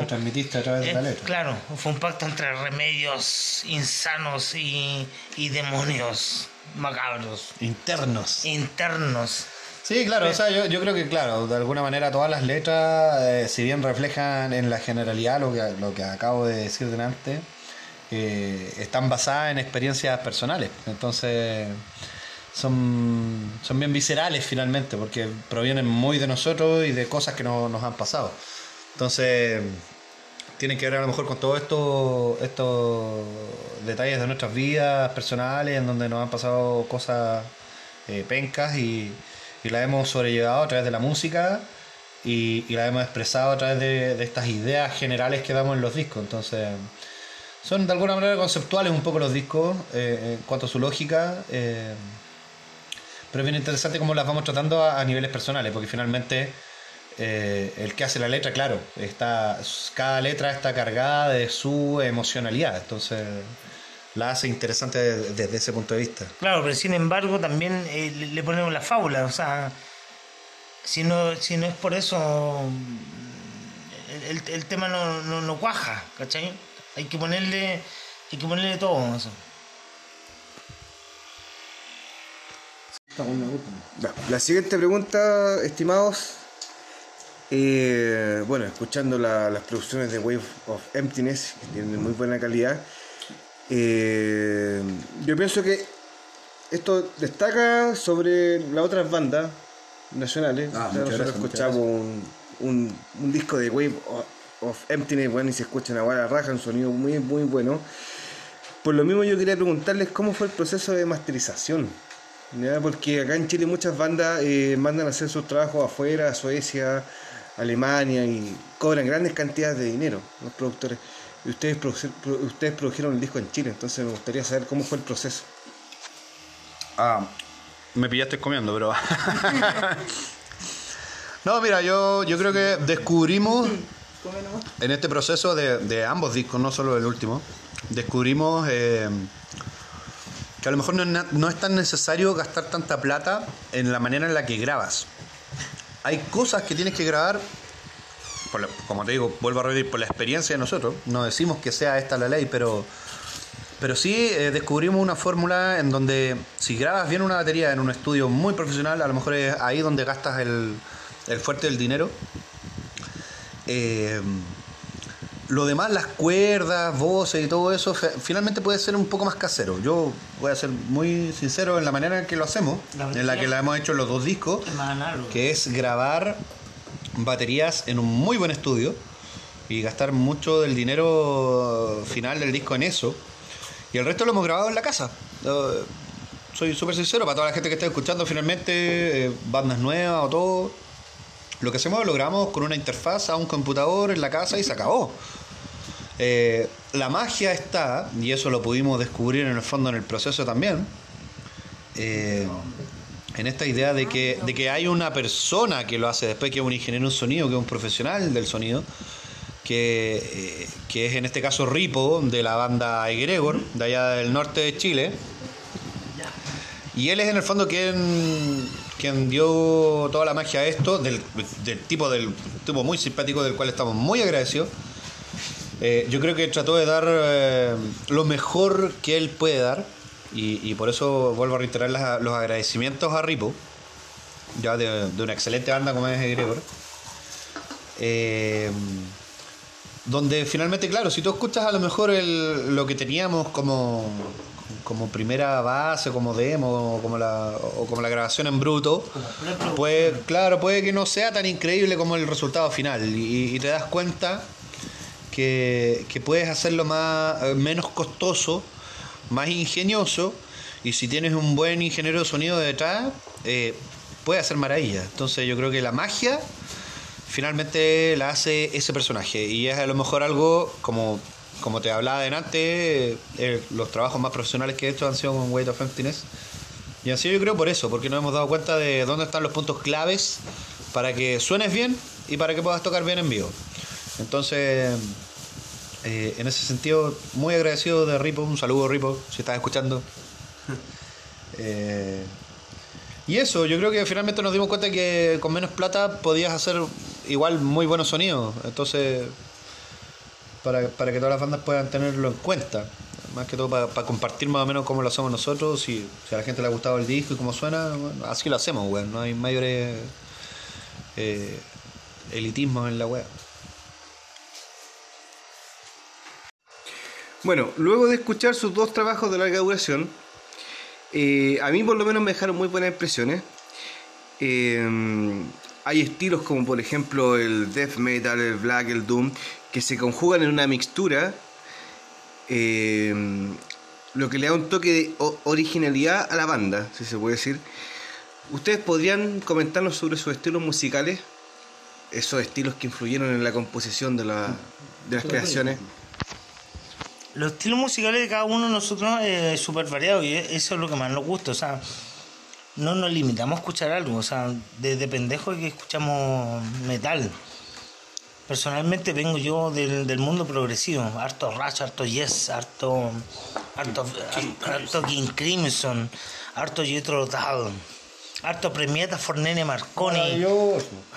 Lo transmitiste a través de la Eh, letra. Claro, fue un pacto entre remedios insanos y, y demonios macabros, Internos. internos. Sí, claro, o sea, yo, yo creo que, claro, de alguna manera todas las letras, eh, si bien reflejan en la generalidad lo que, lo que acabo de decir delante, eh, están basadas en experiencias personales. Entonces, son, son bien viscerales finalmente, porque provienen muy de nosotros y de cosas que no- nos han pasado. Entonces, tienen que ver a lo mejor con todos estos estos detalles de nuestras vidas personales, en donde nos han pasado cosas eh, pencas y, y las hemos sobrellevado a través de la música y, las hemos expresado a través de, estas ideas generales que damos en los discos. Entonces, son de alguna manera conceptuales un poco los discos eh, en cuanto a su lógica. eh, pero es bien interesante cómo las vamos tratando a, a niveles personales, porque finalmente eh, el que hace la letra, claro, está cada letra está cargada de su emocionalidad, entonces la hace interesante de- desde ese punto de vista. Claro, pero sin embargo también eh, le, ponemos la fábula, o sea, si no, si no es por eso, el, el- tema no, no, no cuaja, ¿cachai? Hay que ponerle, hay que ponerle todo eso. La siguiente pregunta, estimados. Eh, bueno, escuchando la- las producciones de Wave of Emptiness, que tienen muy buena calidad, eh, yo pienso que esto destaca sobre las otras bandas nacionales. Ah, O sea, muchas nosotros gracias, escuchamos un, un- un disco de Wave of, Emptiness, bueno, y se escucha una buena raja, un sonido muy, muy bueno. Por lo mismo yo quería preguntarles cómo fue el proceso de masterización. ¿ya? Porque acá en Chile muchas bandas eh, mandan a hacer sus trabajos afuera, a Suecia, Alemania, y cobran grandes cantidades de dinero los productores. Ustedes, ustedes produjeron el disco en Chile, entonces me gustaría saber cómo fue el proceso. Ah, me pillaste comiendo, pero. no, mira, yo, yo creo que descubrimos en este proceso de, ambos discos, no solo el último, descubrimos eh, que a lo mejor no no es tan necesario gastar tanta plata en la manera en la que grabas. Hay cosas que tienes que grabar, por la- como te digo, vuelvo a repetir, por la experiencia de nosotros. No decimos que sea esta la ley, pero, pero sí eh, descubrimos una fórmula en donde si grabas bien una batería en un estudio muy profesional, a lo mejor es ahí donde gastas el, el fuerte del dinero. Eh, lo demás, las cuerdas, voces y todo eso, finalmente puede ser un poco más casero. Yo voy a ser muy sincero en la manera en que lo hacemos, La en la que la hemos hecho en los dos discos, que es grabar baterías en un muy buen estudio y gastar mucho del dinero final del disco en eso. Y el resto lo hemos grabado en la casa. Eh, soy súper sincero, para toda la gente que está escuchando finalmente, eh, bandas nuevas o todo, lo que hacemos lo grabamos con una interfaz a un computador en la casa y se acabó. Eh, la magia está, y eso lo pudimos descubrir en el fondo en el proceso también, en esta idea de que, de que hay una persona que lo hace después, que es un ingeniero en sonido, que es un profesional del sonido, que, eh, que es en este caso Ripo, de la banda Egregor, de allá del norte de Chile. Y él es en el fondo quien, quien dio toda la magia a esto, del, del tipo del tipo muy simpático del cual estamos muy agradecidos. Eh, yo creo que trató de dar eh, lo mejor que él puede dar y, por eso vuelvo a reiterar los agradecimientos a Ripo, ya de, una excelente banda como es Gregor. Eh, donde finalmente, claro, si tú escuchas a lo mejor el- lo que teníamos como, como primera base, como demo, como la, o como la grabación en bruto, pues claro, puede que no sea tan increíble como el resultado final. Y, y te das cuenta que, que puedes hacerlo más, menos costoso, más ingenioso, y si tienes un buen ingeniero de sonido detrás, eh, puede hacer maravillas. Entonces yo creo que la magia finalmente la hace ese personaje y es a lo mejor algo como como te hablaba delante eh, los trabajos más profesionales que he hecho han sido con Weight of Emptiness y sido yo creo por eso porque nos hemos dado cuenta de dónde están los puntos claves para que suenes bien y para que puedas tocar bien en vivo entonces eh, en ese sentido muy agradecido de Ripo un saludo Ripo si estás escuchando Eh, y eso, yo creo que finalmente nos dimos cuenta que con menos plata podías hacer igual muy buenos sonidos. Entonces, para, para que todas las bandas puedan tenerlo en cuenta. Más que todo para, para compartir más o menos cómo lo hacemos nosotros. Si, si a la gente le ha gustado el disco y cómo suena, bueno, así lo hacemos, weón. No hay mayores eh, elitismos en la web. Bueno, luego de escuchar sus dos trabajos de larga duración, eh, a mí por lo menos me dejaron muy buenas impresiones. Eh, hay estilos como por ejemplo el death metal, el black, el doom, que se conjugan en una mixtura, eh, lo que le da un toque de originalidad a la banda, si se puede decir. ¿Ustedes podrían comentarnos sobre sus estilos musicales? Esos estilos que influyeron en la composición de, la- de las creaciones. Los estilos musicales de cada uno de nosotros es súper variado y eso es lo que más nos gusta. O sea, no nos limitamos a escuchar algo. O sea, desde pendejo que escuchamos metal. Personalmente vengo yo del, del mundo progresivo. Harto Rush, harto Yes, harto, harto, harto King Crimson, harto Jethro Tull, harto Premiata Fornene Marconi.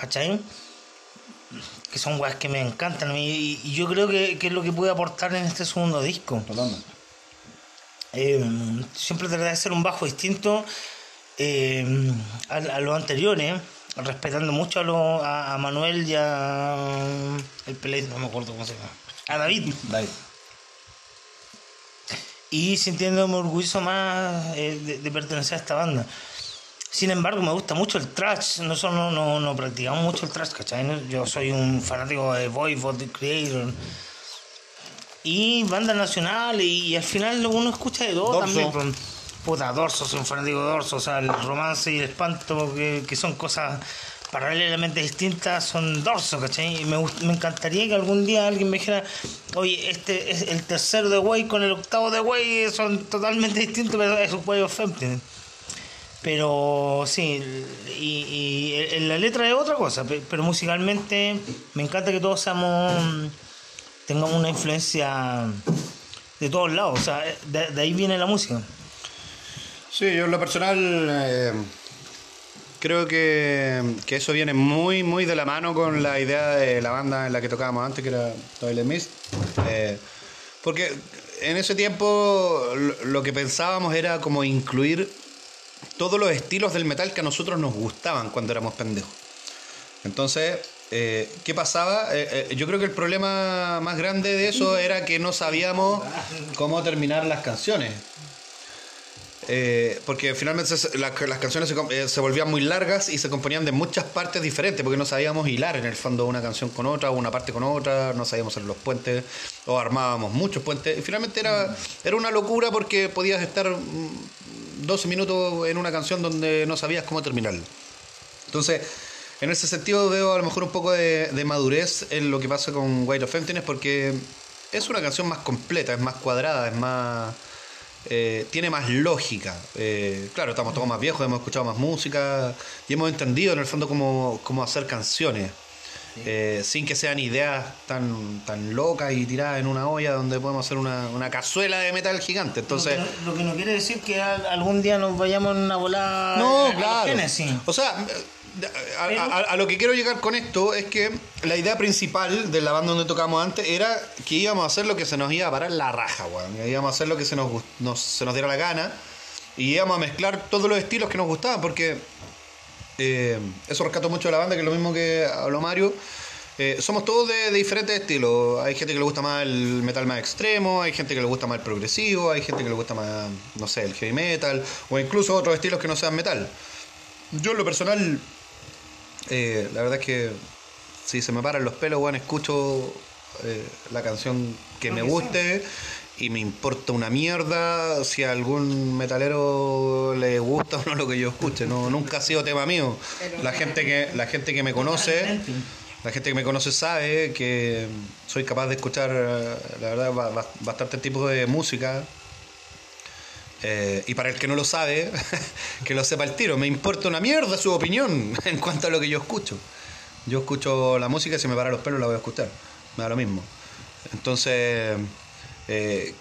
¿Cachai? Que son weas que me encantan a mí, y, y yo creo que, que es lo que pude aportar en este segundo disco. Eh, siempre traté de hacer un bajo distinto eh, a, a los anteriores, respetando mucho a, lo- a, a Manuel y a el Pelé, no me acuerdo cómo se llama, a David. Y sintiéndome orgulloso más eh, de, de pertenecer a esta banda. Sin embargo, me gusta mucho el trash. Nosotros no, no, no practicamos mucho el trash, ¿cachai? Yo soy un fanático de Voivod, The Creator. Y bandas nacionales, y, y al final uno escucha de todo Dorso. también. pues. Puta, Dorso, soy un fanático de Dorso. O sea, el romance y el espanto, que, que son cosas paralelamente distintas, son Dorso, ¿cachai? Y me, me encantaría que algún día alguien me dijera, oye, este es el tercero de Way con el octavo de Way, son totalmente distintos, pero es un Way of. Pero sí, y, y en la letra es otra cosa, pe- pero musicalmente me encanta que todos seamos, tengamos una influencia de todos lados, o sea, de, ahí viene la música. Sí, yo en lo personal eh, creo que, que eso viene muy, muy de la mano con la idea de la banda en la que tocábamos antes, que era Toilet Mist. Eh, porque en ese tiempo lo que pensábamos era como incluir todos los estilos del metal que a nosotros nos gustaban cuando éramos pendejos. Entonces, eh, ¿qué pasaba? Eh, eh, yo creo que el problema más grande de eso era que no sabíamos cómo terminar las canciones. Porque finalmente las canciones se, volvían muy largas y se componían de muchas partes diferentes, porque no sabíamos hilar en el fondo una canción con otra, una parte con otra, no sabíamos hacer los puentes, o armábamos muchos puentes. Y finalmente era, era una locura porque podías estar mm, 12 minutos en una canción donde no sabías cómo terminarla. Entonces, en ese sentido veo a lo mejor un poco de, madurez en lo que pasa con White of Emptiness porque es una canción más completa, es más cuadrada, es más... eh, tiene más lógica. Eh, claro, estamos todos más viejos, hemos escuchado más música y hemos entendido en el fondo cómo, cómo hacer canciones. Eh, sin que sean ideas tan, tan locas y tiradas en una olla donde podemos hacer una, una cazuela de metal gigante. Entonces, lo, que no, lo que no quiere decir que al- algún día nos vayamos en una volada No, claro. Genesis. O sea, a, a- a lo que quiero llegar con esto es que la idea principal de la banda donde tocamos antes era que íbamos a hacer lo que se nos iba a parar la raja, weón. Íbamos a hacer lo que se nos, nos- se nos diera la gana y íbamos a mezclar todos los estilos que nos gustaban porque eh, eso rescato mucho de la banda, que es lo mismo que habló Mario. Eh, somos todos de, de diferentes estilos. Hay gente que le gusta más el metal más extremo, hay gente que le gusta más el progresivo, hay gente que le gusta más, no sé, el heavy metal, o incluso otros estilos que no sean metal. Yo en lo personal, eh, la verdad es que si se me paran los pelos, bueno, escucho eh, la canción que me guste y me importa una mierda si a algún metalero le gusta o no lo que yo escuche. No, nunca ha sido tema mío. La gente que, la gente que me conoce, la gente que me conoce sabe que soy capaz de escuchar, eh, la verdad, ba- ba- bastante tipo de música. Eh, y para el que no lo sabe, que lo sepa el tiro. Me importa una mierda su opinión en cuanto a lo que yo escucho. Yo escucho la música y si me para los pelos la voy a escuchar. Me da lo mismo. Entonces, eh,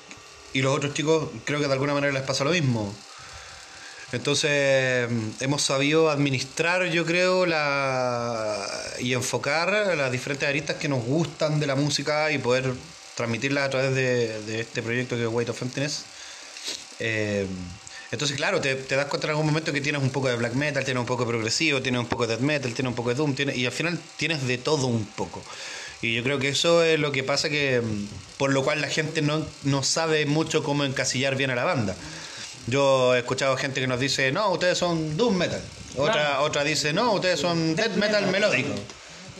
y los otros chicos creo que de alguna manera les pasa lo mismo. Entonces, hemos sabido administrar, yo creo, la y enfocar las diferentes aristas que nos gustan de la música y poder transmitirlas a través de, de este proyecto que es Weight of Emptiness. Eh, entonces, claro, te, te das cuenta en algún momento que tienes un poco de black metal, tienes un poco de progresivo, tienes un poco de death metal, tienes un poco de doom, tienes, y al final tienes de todo un poco. Y yo creo que eso es lo que pasa que, mm, por lo cual la gente no, no sabe mucho cómo encasillar bien a la banda. Yo he escuchado gente que nos dice, no, ustedes son doom metal. Otra, otra dice, no, ustedes son death metal melódico.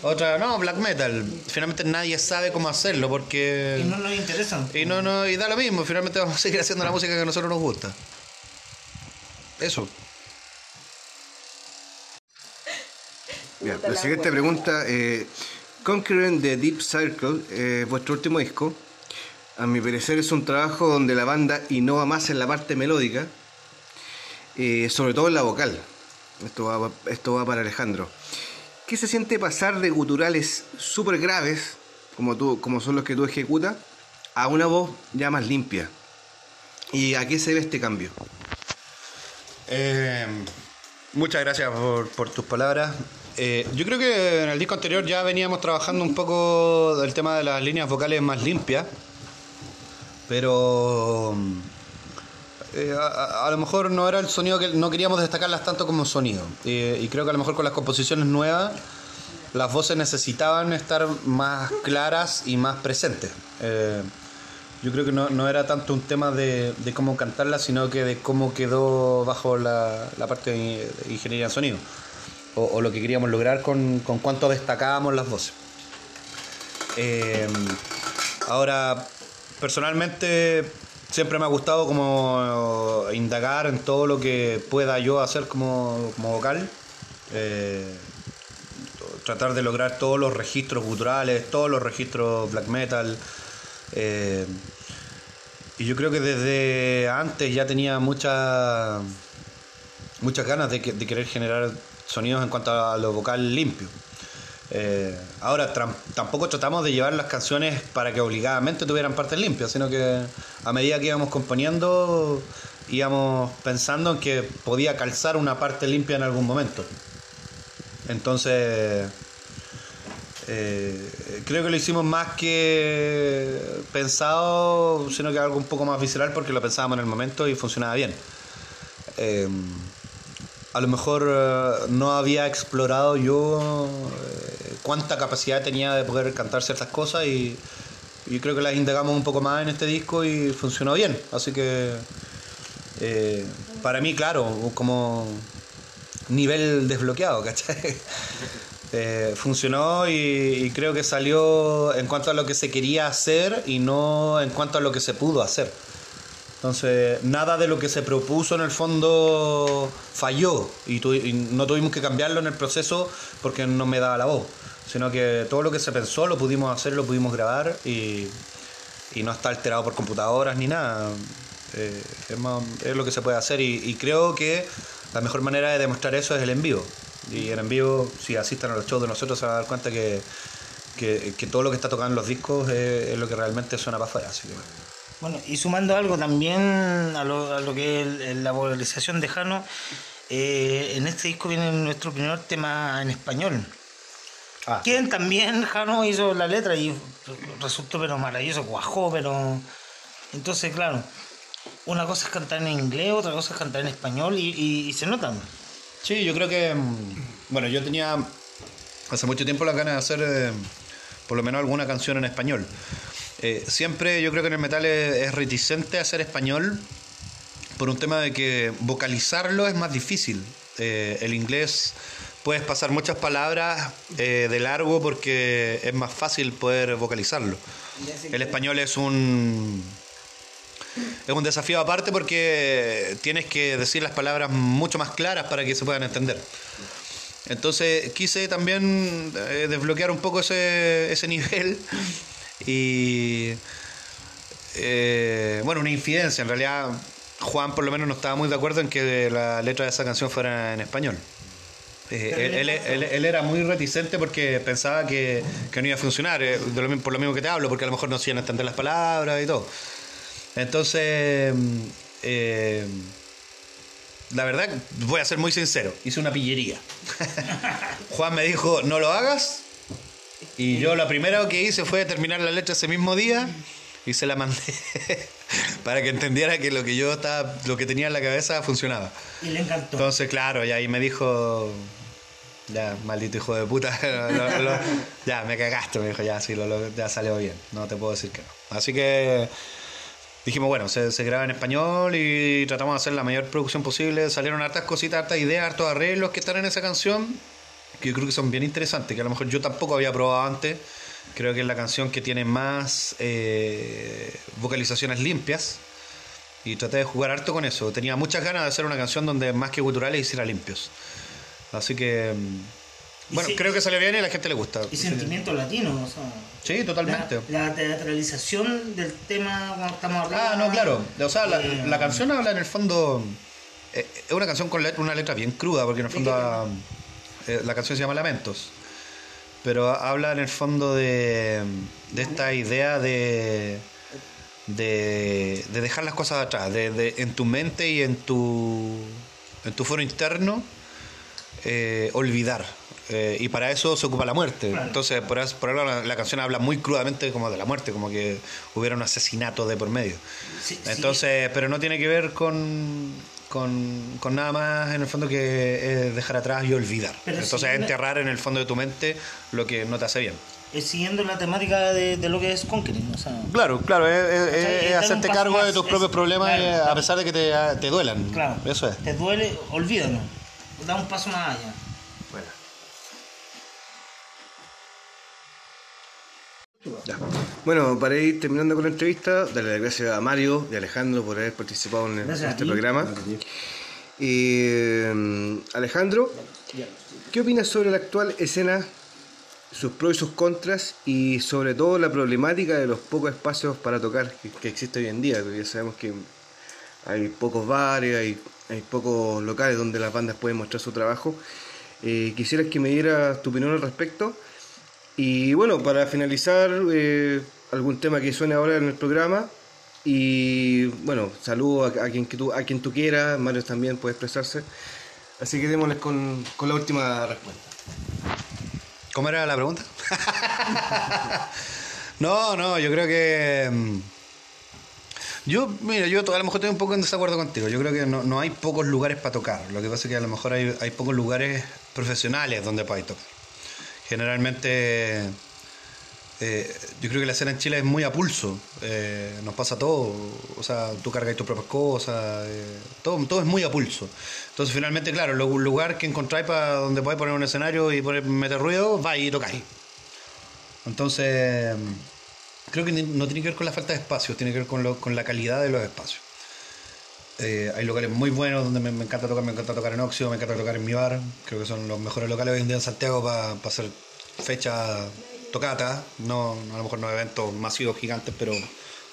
Otra, no, black metal. Finalmente nadie sabe cómo hacerlo porque... Y no nos interesan. Y no, no, y da lo mismo, finalmente vamos a seguir haciendo la música que a nosotros nos gusta. Eso. Puta la siguiente pregunta, eh, Conquering the Deep Circle, eh, vuestro último disco, a mi parecer es un trabajo donde la banda innova más en la parte melódica, eh, sobre todo en la vocal. Esto va, esto va para Alejandro. ¿Qué se siente pasar de guturales súper graves, como, tú, como son los que tú ejecutas, a una voz ya más limpia? ¿Y a qué se debe este cambio? Eh, muchas gracias por, por tus palabras. Eh, yo creo que en el disco anterior ya veníamos trabajando un poco del tema de las líneas vocales más limpias, pero eh, a, lo mejor no era el sonido que no queríamos destacarlas tanto como sonido. Y creo que a lo mejor con las composiciones nuevas las voces necesitaban estar más claras y más presentes. Eh, yo creo que no, no era tanto un tema de, cómo cantarla, sino que de cómo quedó bajo la, la parte de de ingeniería en sonido. O, lo que queríamos lograr con, con cuánto destacábamos las voces. Eh, ahora, personalmente, siempre me ha gustado como indagar en todo lo que pueda yo hacer como, como vocal. Eh, tratar de lograr todos los registros guturales, todos los registros black metal. eh, y yo creo que desde antes ya tenía mucha, muchas ganas de, que- de querer generar sonidos en cuanto a lo vocal limpio. Eh, ahora, tampoco tratamos de llevar las canciones para que obligadamente tuvieran partes limpias, sino que a medida que íbamos componiendo, íbamos pensando en que podía calzar una parte limpia en algún momento. Entonces, eh, creo que lo hicimos más que pensado, sino que algo un poco más visceral porque lo pensábamos en el momento y funcionaba bien. Eh, a lo mejor eh, no había explorado yo eh, cuánta capacidad tenía de poder cantar ciertas cosas y, y creo que las indagamos un poco más en este disco y funcionó bien. Así que eh, para mí, claro, como nivel desbloqueado, ¿cachai? Funcionó y creo que salió en cuanto a lo que se quería hacer y no en cuanto a lo que se pudo hacer. Entonces, nada de lo que se propuso en el fondo falló y, no tuvimos que cambiarlo en el proceso porque no me daba la voz, sino que todo lo que se pensó lo pudimos hacer, lo pudimos grabar y, no está alterado por computadoras ni nada. Eh, es, lo que se puede hacer y, creo que la mejor manera de demostrar eso es el en vivo. Y en en vivo, si asistan a los shows de nosotros, se van a dar cuenta que, que, todo lo que está tocando en los discos es, es lo que realmente suena para afuera. Así que, Bueno, y sumando algo también a lo, a lo que es la vocalización de Jano, eh, en este disco viene nuestro primer tema en español. Ah. Quien también Jano hizo la letra y resultó pero maravilloso, cuajó, pero... Entonces, claro, una cosa es cantar en inglés, otra cosa es cantar en español y, y- y se notan. Sí, yo creo que. mm, Bueno, yo tenía hace mucho tiempo la ganas de hacer eh, por lo menos alguna canción en español. Eh, siempre yo creo que en el metal es, reticente a hacer español por un tema de que vocalizarlo es más difícil. Eh, el inglés puedes pasar muchas palabras eh, de largo porque es más fácil poder vocalizarlo. El español es un es un desafío aparte porque tienes que decir las palabras mucho más claras para que se puedan entender. Entonces quise también desbloquear un poco ese, ese nivel y eh, bueno, una infidencia. En realidad Juan por lo menos no estaba muy de acuerdo en que la letra de esa canción fuera en español. Eh, él, él- él- él era muy reticente porque pensaba que, que no iba a funcionar, eh, de lo por lo mismo que te hablo, porque a lo mejor no se iban a entender las palabras y todo. Entonces, mm, eh, la verdad, voy a ser muy sincero, hice una pillería. Juan me dijo, no lo hagas. Y yo lo primero que hice fue terminar la letra ese mismo día y se la mandé para que entendiera que lo que yo estaba, lo que tenía en la cabeza funcionaba. Y le encantó. Entonces, claro, y ahí me dijo, ya, maldito hijo de puta, lo- lo- ya, me cagaste, me dijo, ya, sí, lo, ya salió bien, no te puedo decir que no. Así que dijimos, bueno, se, se graba en español y tratamos de hacer la mayor producción posible. Salieron hartas cositas, hartas ideas, hartos arreglos que están en esa canción, que yo creo que son bien interesantes, que a lo mejor yo tampoco había probado antes. Creo que es la canción que tiene más eh, vocalizaciones limpias. Y traté de jugar harto con eso. Tenía muchas ganas de hacer una canción donde más que guturales hiciera limpios. Así que. mm, Bueno, sí- creo que salió bien y a la gente le gusta. Y sentimiento latino, o sea, Sí, totalmente. La, la teatralización del tema cuando estamos hablando. Ah, no, claro. O sea, la, Eh, la canción habla en el fondo. eh, Es una canción con una letra bien cruda, porque en el fondo. Eh, la canción se llama Lamentos. Pero habla en el fondo de, de esta idea de, de, de dejar las cosas atrás, de, de- en tu mente y en tu, en tu foro interno eh, olvidar. Eh, y para eso se ocupa la muerte. Entonces, por por eso la, la canción habla muy crudamente como de la muerte, como que hubiera un asesinato de por medio. sí, sí. Entonces, pero no tiene que ver con, con, con nada más en el fondo que eh, dejar atrás y olvidar. Pero Entonces, si- enterrar en el fondo de tu mente lo que no te hace bien. Eh, siguiendo la temática de, de lo que es Conquering, o sea, Claro, claro, es, hacerte cargo de de tus propios problemas claro, a pesar de que te, te duelan. claro, Eso es. te duele, olvídalo, da un paso más allá. Ya. Bueno, para ir terminando con la entrevista, darle las gracias a Mario y a Alejandro por haber participado en, este programa. Y eh, Alejandro, ¿qué opinas sobre la actual escena, sus pros y sus contras y sobre todo la problemática de los pocos espacios para tocar que, que existe hoy en día? Porque ya sabemos que hay pocos bares, hay, hay pocos locales donde las bandas pueden mostrar su trabajo. Eh, quisieras que me dieras tu opinión al respecto. Y bueno, para finalizar, eh, algún tema que suene ahora en el programa Y bueno, saludo a, quien, que tú, a quien tú quieras, Mario también puede expresarse. Así que démosles con, con la última respuesta. ¿Cómo era la pregunta? no, no, yo creo que. mm, Yo, mira, yo a lo mejor estoy un poco en desacuerdo contigo. Yo creo que no, no hay pocos lugares para tocar. Lo que pasa es que a lo mejor hay, hay pocos lugares profesionales donde podáis tocar. Generalmente, eh, yo creo que la escena en Chile es muy a pulso. Eh, nos pasa todo. O sea, tú cargas tus propias cosas. eh, todo, es muy a pulso. Entonces, finalmente, claro, un lugar que encontráis para donde podáis poner un escenario y poner, meter ruido, vais y tocáis. Entonces, creo que no tiene que ver con la falta de espacios, tiene que ver con, la calidad de los espacios. Hay locales muy buenos donde me, me encanta tocar, me encanta tocar en Oxio, me encanta tocar en mi bar. Creo que son los mejores locales hoy en día en Santiago para hacer fecha tocata, no, a lo mejor no eventos masivos gigantes, pero,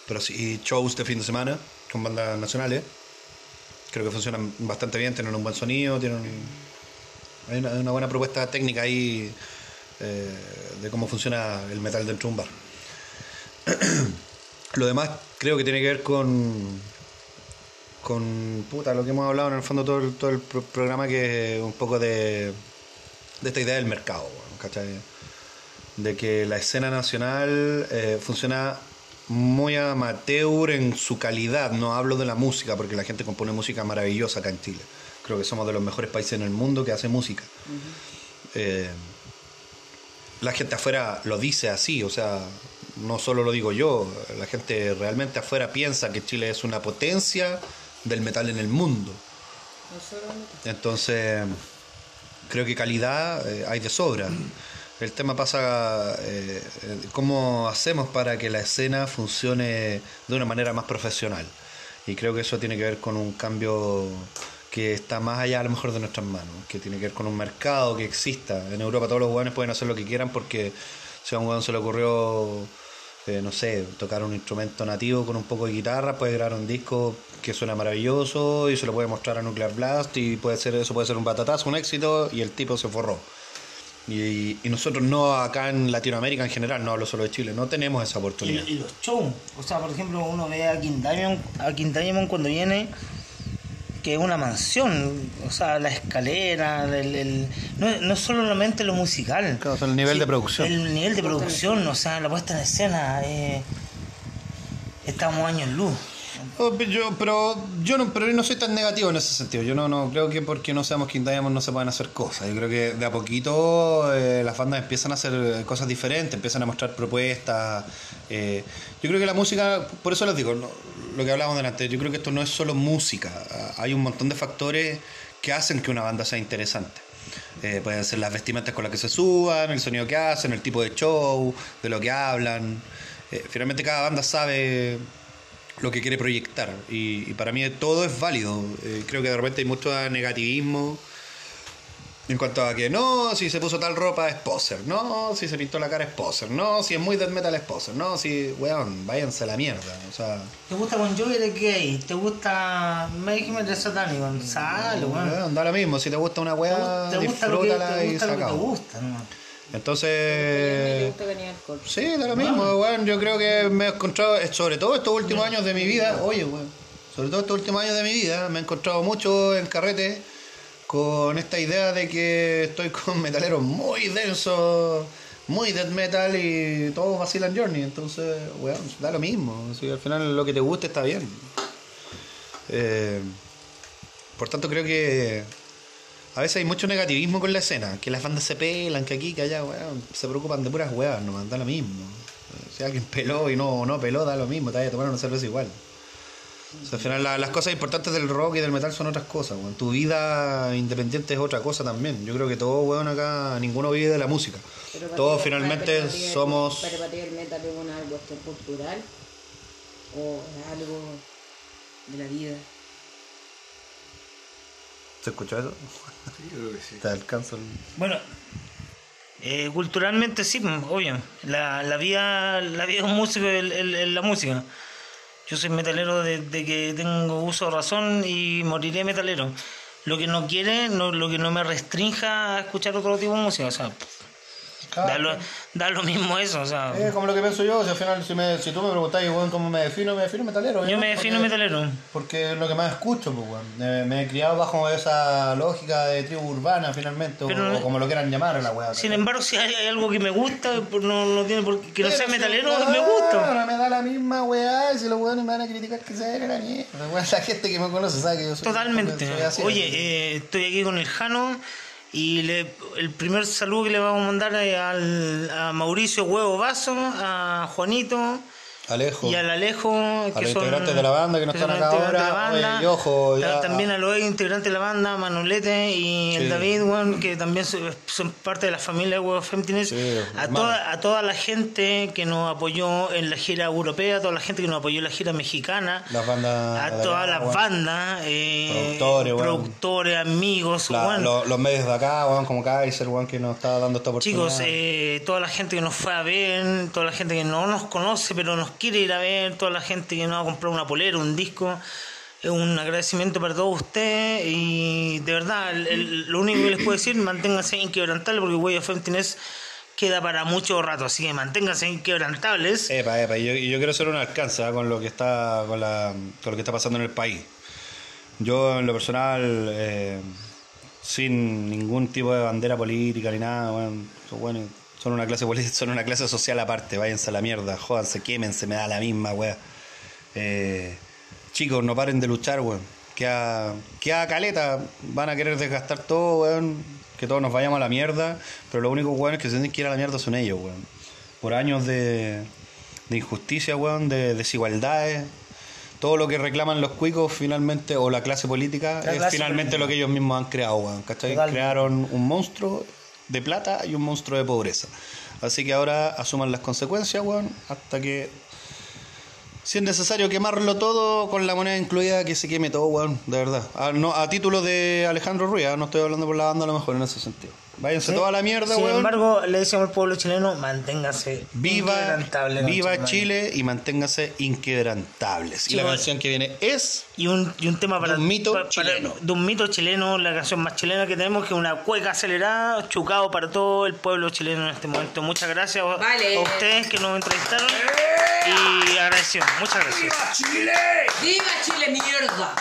pero sí shows de fin de semana con bandas nacionales. Creo que funcionan bastante bien, tienen un buen sonido, tienen hay una, buena propuesta técnica ahí eh, de cómo funciona el metal dentro de. Lo demás creo que tiene que ver con con puta, lo que hemos hablado en el fondo todo el, todo el pro- programa que es un poco de, de esta idea del mercado, ¿cachai? De que la escena nacional eh, funciona muy amateur en su calidad, no hablo de la música, porque la gente compone música maravillosa acá en Chile. Creo que somos de los mejores países en el mundo que hace música. Eh, la gente afuera lo dice así, o sea, no solo lo digo yo, la gente realmente afuera piensa que Chile es una potencia del metal en el mundo. Entonces, creo que calidad eh, hay de sobra. El tema pasa eh, eh, cómo hacemos para que la escena funcione de una manera más profesional. Y creo que eso tiene que ver con un cambio que está más allá a lo mejor de nuestras manos, que tiene que ver con un mercado que exista. En Europa todos los hueones pueden hacer lo que quieran porque si a un hueón se le ocurrió, eh, no sé, tocar un instrumento nativo con un poco de guitarra, puede grabar un disco que suena maravilloso y se lo puede mostrar a Nuclear Blast y puede ser eso puede ser un batatazo, un éxito y el tipo se forró. Y, y nosotros no acá en Latinoamérica en general, no hablo solo de Chile, no tenemos esa oportunidad. y los shows. O sea, por ejemplo, uno ve a King Diamond, a King Diamond cuando viene, que es una mansión. O sea, la escalera, el, el- no, no solamente lo musical. Claro, o sea, el nivel de producción. El nivel de producción, o sea, la puesta en escena. eh, estamos años luz. Oh, yo, pero yo no, pero no soy tan negativo en ese sentido. Yo no, no creo que porque no seamos King Diamond no se puedan hacer cosas. Yo creo que de a poquito eh, las bandas empiezan a hacer eh, cosas diferentes, empiezan a mostrar propuestas. eh, yo creo que la música, por eso les digo, no- lo que hablábamos delante, yo creo que esto no es solo música. Ah, Hay un montón de factores que hacen que una banda sea interesante. Eh, pueden ser las vestimentas con las que se suban, el sonido que hacen, el tipo de show, de lo que hablan. Eh, finalmente cada banda sabe lo que quiere proyectar. Y, y para mí todo es válido. Eh, creo que de repente hay mucho negativismo en cuanto a que no, si se puso tal ropa es poser, no, si se pintó la cara es poser, no, si es muy death metal es poser, no, si, weón, váyanse a la mierda. O sea, ¿Te gusta Bon Jovi eres gay? ¿Te gusta Mayhem de satánico? Sale, weón. da lo mismo, si te gusta una weá, disfrútala y que te gusta, ¿no? Entonces, Me gusta que ni alcohol. Sí, da lo mismo, weón. Yo creo que me he encontrado, eh, sobre todo estos últimos años de mi vida, oye, weón, sobre todo estos últimos años de mi vida, me he encontrado mucho en carrete con esta idea de que estoy con metaleros muy densos, muy death metal y todos vacilan Journey. Entonces, weón, da lo mismo. Si al final lo que te guste está bien. Eh, por tanto, creo que a veces hay mucho negativismo con la escena, que las bandas se pelan, que aquí, que allá, weón, se preocupan de puras weas, no da lo mismo. Si alguien peló y no, no peló, da lo mismo, te vas a tomar una cerveza igual. O sea, al final la- las cosas importantes del rock y del metal son otras cosas, weón. Tu vida independiente es otra cosa también. Yo creo que todos, weón, acá, ninguno vive de la música. Pero para Todos ti- finalmente para ti- somos... Pero para ti el metal es una cuestión cultural o es algo de la vida. ¿Se escuchó eso? Creo que sí. Te alcanzo el... Bueno, eh, culturalmente sí, obvio. La, la vida la vida de un músico es, es- es la música. Yo soy metalero desde que tengo uso de razón y moriré metalero. Lo que no quiere, no, lo que no me restrinja a escuchar otro tipo de música. O sea, Claro. Da, lo, da lo mismo eso, o sea, Es como lo que pienso yo, si al final, si, me, si tú me preguntáis, weón, cómo me defino, me defino metalero. yo ¿no? me defino Porque- metalero. Porque es lo que más escucho, pues, weón. Eh, me he criado bajo esa lógica de tribu urbana, finalmente, o- Pero- o, como lo quieran llamar, la weá. Sin embargo, si hay, hay algo que me gusta, pues no, no tiene por qué, que no sea Pero si, metalero, weón, me gusta. Me da la misma weá, y si los weones me van a criticar que se den la mierda. La gente que me conoce sabe que yo soy. Totalmente. soy así, Oye, eh, estoy aquí con el Jano y le- el primer saludo que le vamos a mandar es a Mauricio Huevo Vaso, a Juanito Alejo. y al Alejo, A los integrantes de la banda que no que están son acá ahora, banda. oye, y ojo, ya- También a los integrantes de la banda, Manolete y el Sí. David, weón, que también son, son parte de la familia de Femtines. Sí, a, toda, a toda la gente que nos apoyó en la gira europea, a toda la gente que nos apoyó en la gira mexicana. Las bandas. A todas las weón. bandas, eh, Productores, productores, amigos, La- weón. lo- los medios de acá, como Kaiser, que nos está dando esta oportunidad. Chicos, eh, toda la gente que nos fue a ver, toda la gente que no nos conoce pero nos quiere ir a ver, toda la gente que nos ha comprado una polera, un disco, es un agradecimiento para todos ustedes y de verdad, lo único que les puedo decir, manténganse inquebrantables porque Way of Emptiness queda para mucho rato, así que manténganse inquebrantables. Epa, epa, y yo, quiero hacer un alcance ¿ah? con lo que está con, la, con lo que está pasando en el país. Yo en lo personal, eh, sin ningún tipo de bandera política ni nada, son, weones- son una clase son una clase social aparte, váyanse a la mierda, jódanse, quémense, me da la misma, weón. Eh, chicos, no paren de luchar, weón. Que a, que a caleta van a querer desgastar todo, weón. Que todos nos vayamos a la mierda. Pero lo único, weón, es que se tienen que ir a la mierda son ellos, weón. Por años de, de injusticia, weón, de desigualdades. Todo lo que reclaman los cuicos finalmente, o la clase política, La es clase finalmente política. lo que ellos mismos han creado, weón. ¿Cachai? Totalmente. Crearon un monstruo de plata y un monstruo de pobreza. Así que ahora asuman las consecuencias, weón, hasta que si es necesario quemarlo todo con la moneda incluida, que se queme todo, weón, de verdad. A, no, a título de Alejandro Ruiz, ¿ah? no estoy hablando por la banda a lo mejor en ese sentido. Váyanse toda la mierda, Sin weón. embargo, le decimos al pueblo chileno, manténganse Viva, viva. Chile y manténgase inquebrantables. y la canción que viene es Y un, y un tema para, De un mito para- chileno. de un mito chileno, la canción más chilena que tenemos, que es una cueca acelerada, chucado para todo el pueblo chileno en este momento. Muchas gracias a- Vale. a ustedes que nos entrevistaron y agradecido. Muchas gracias. ¡Viva Chile, mierda!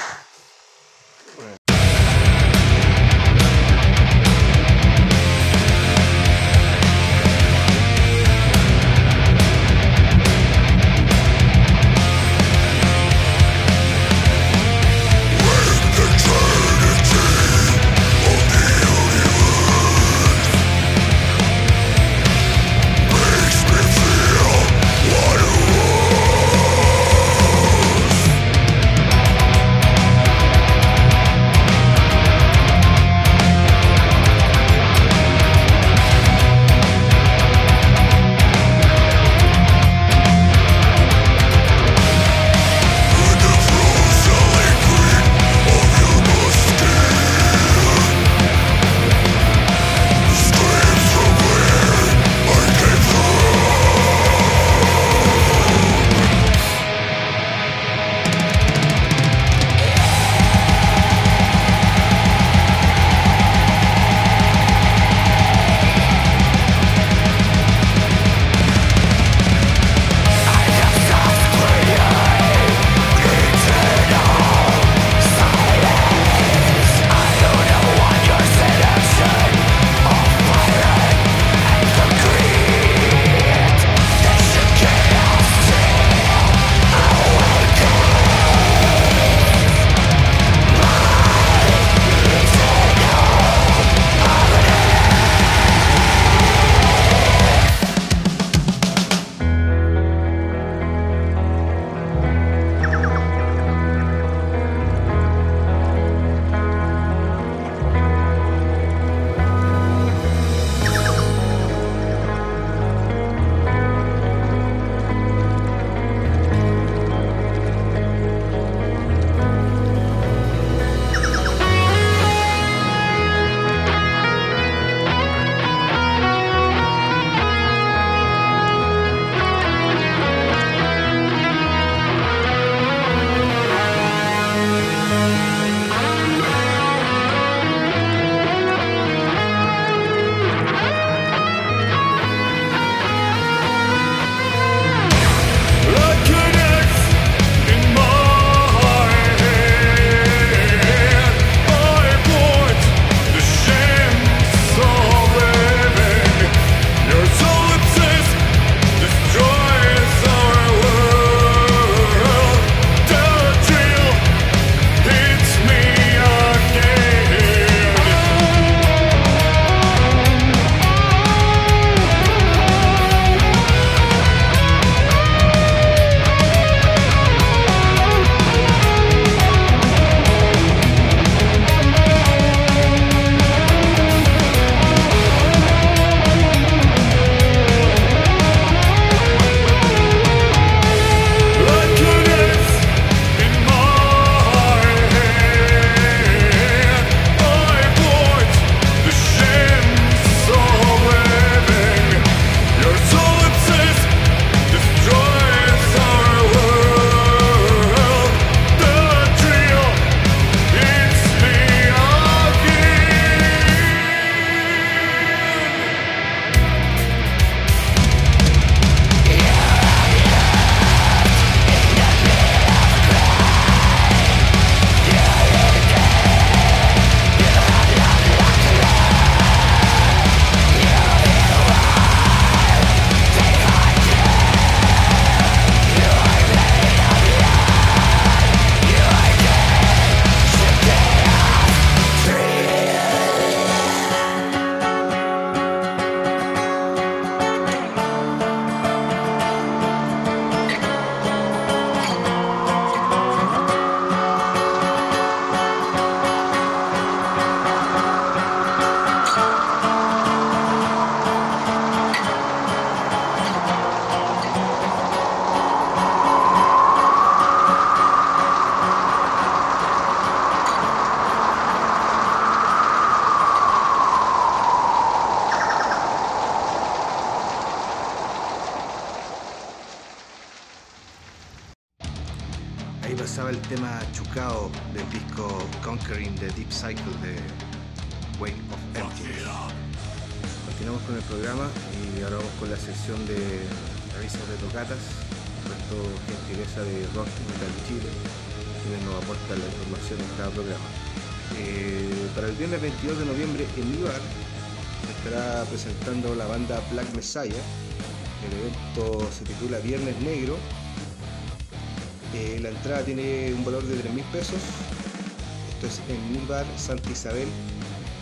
Isabel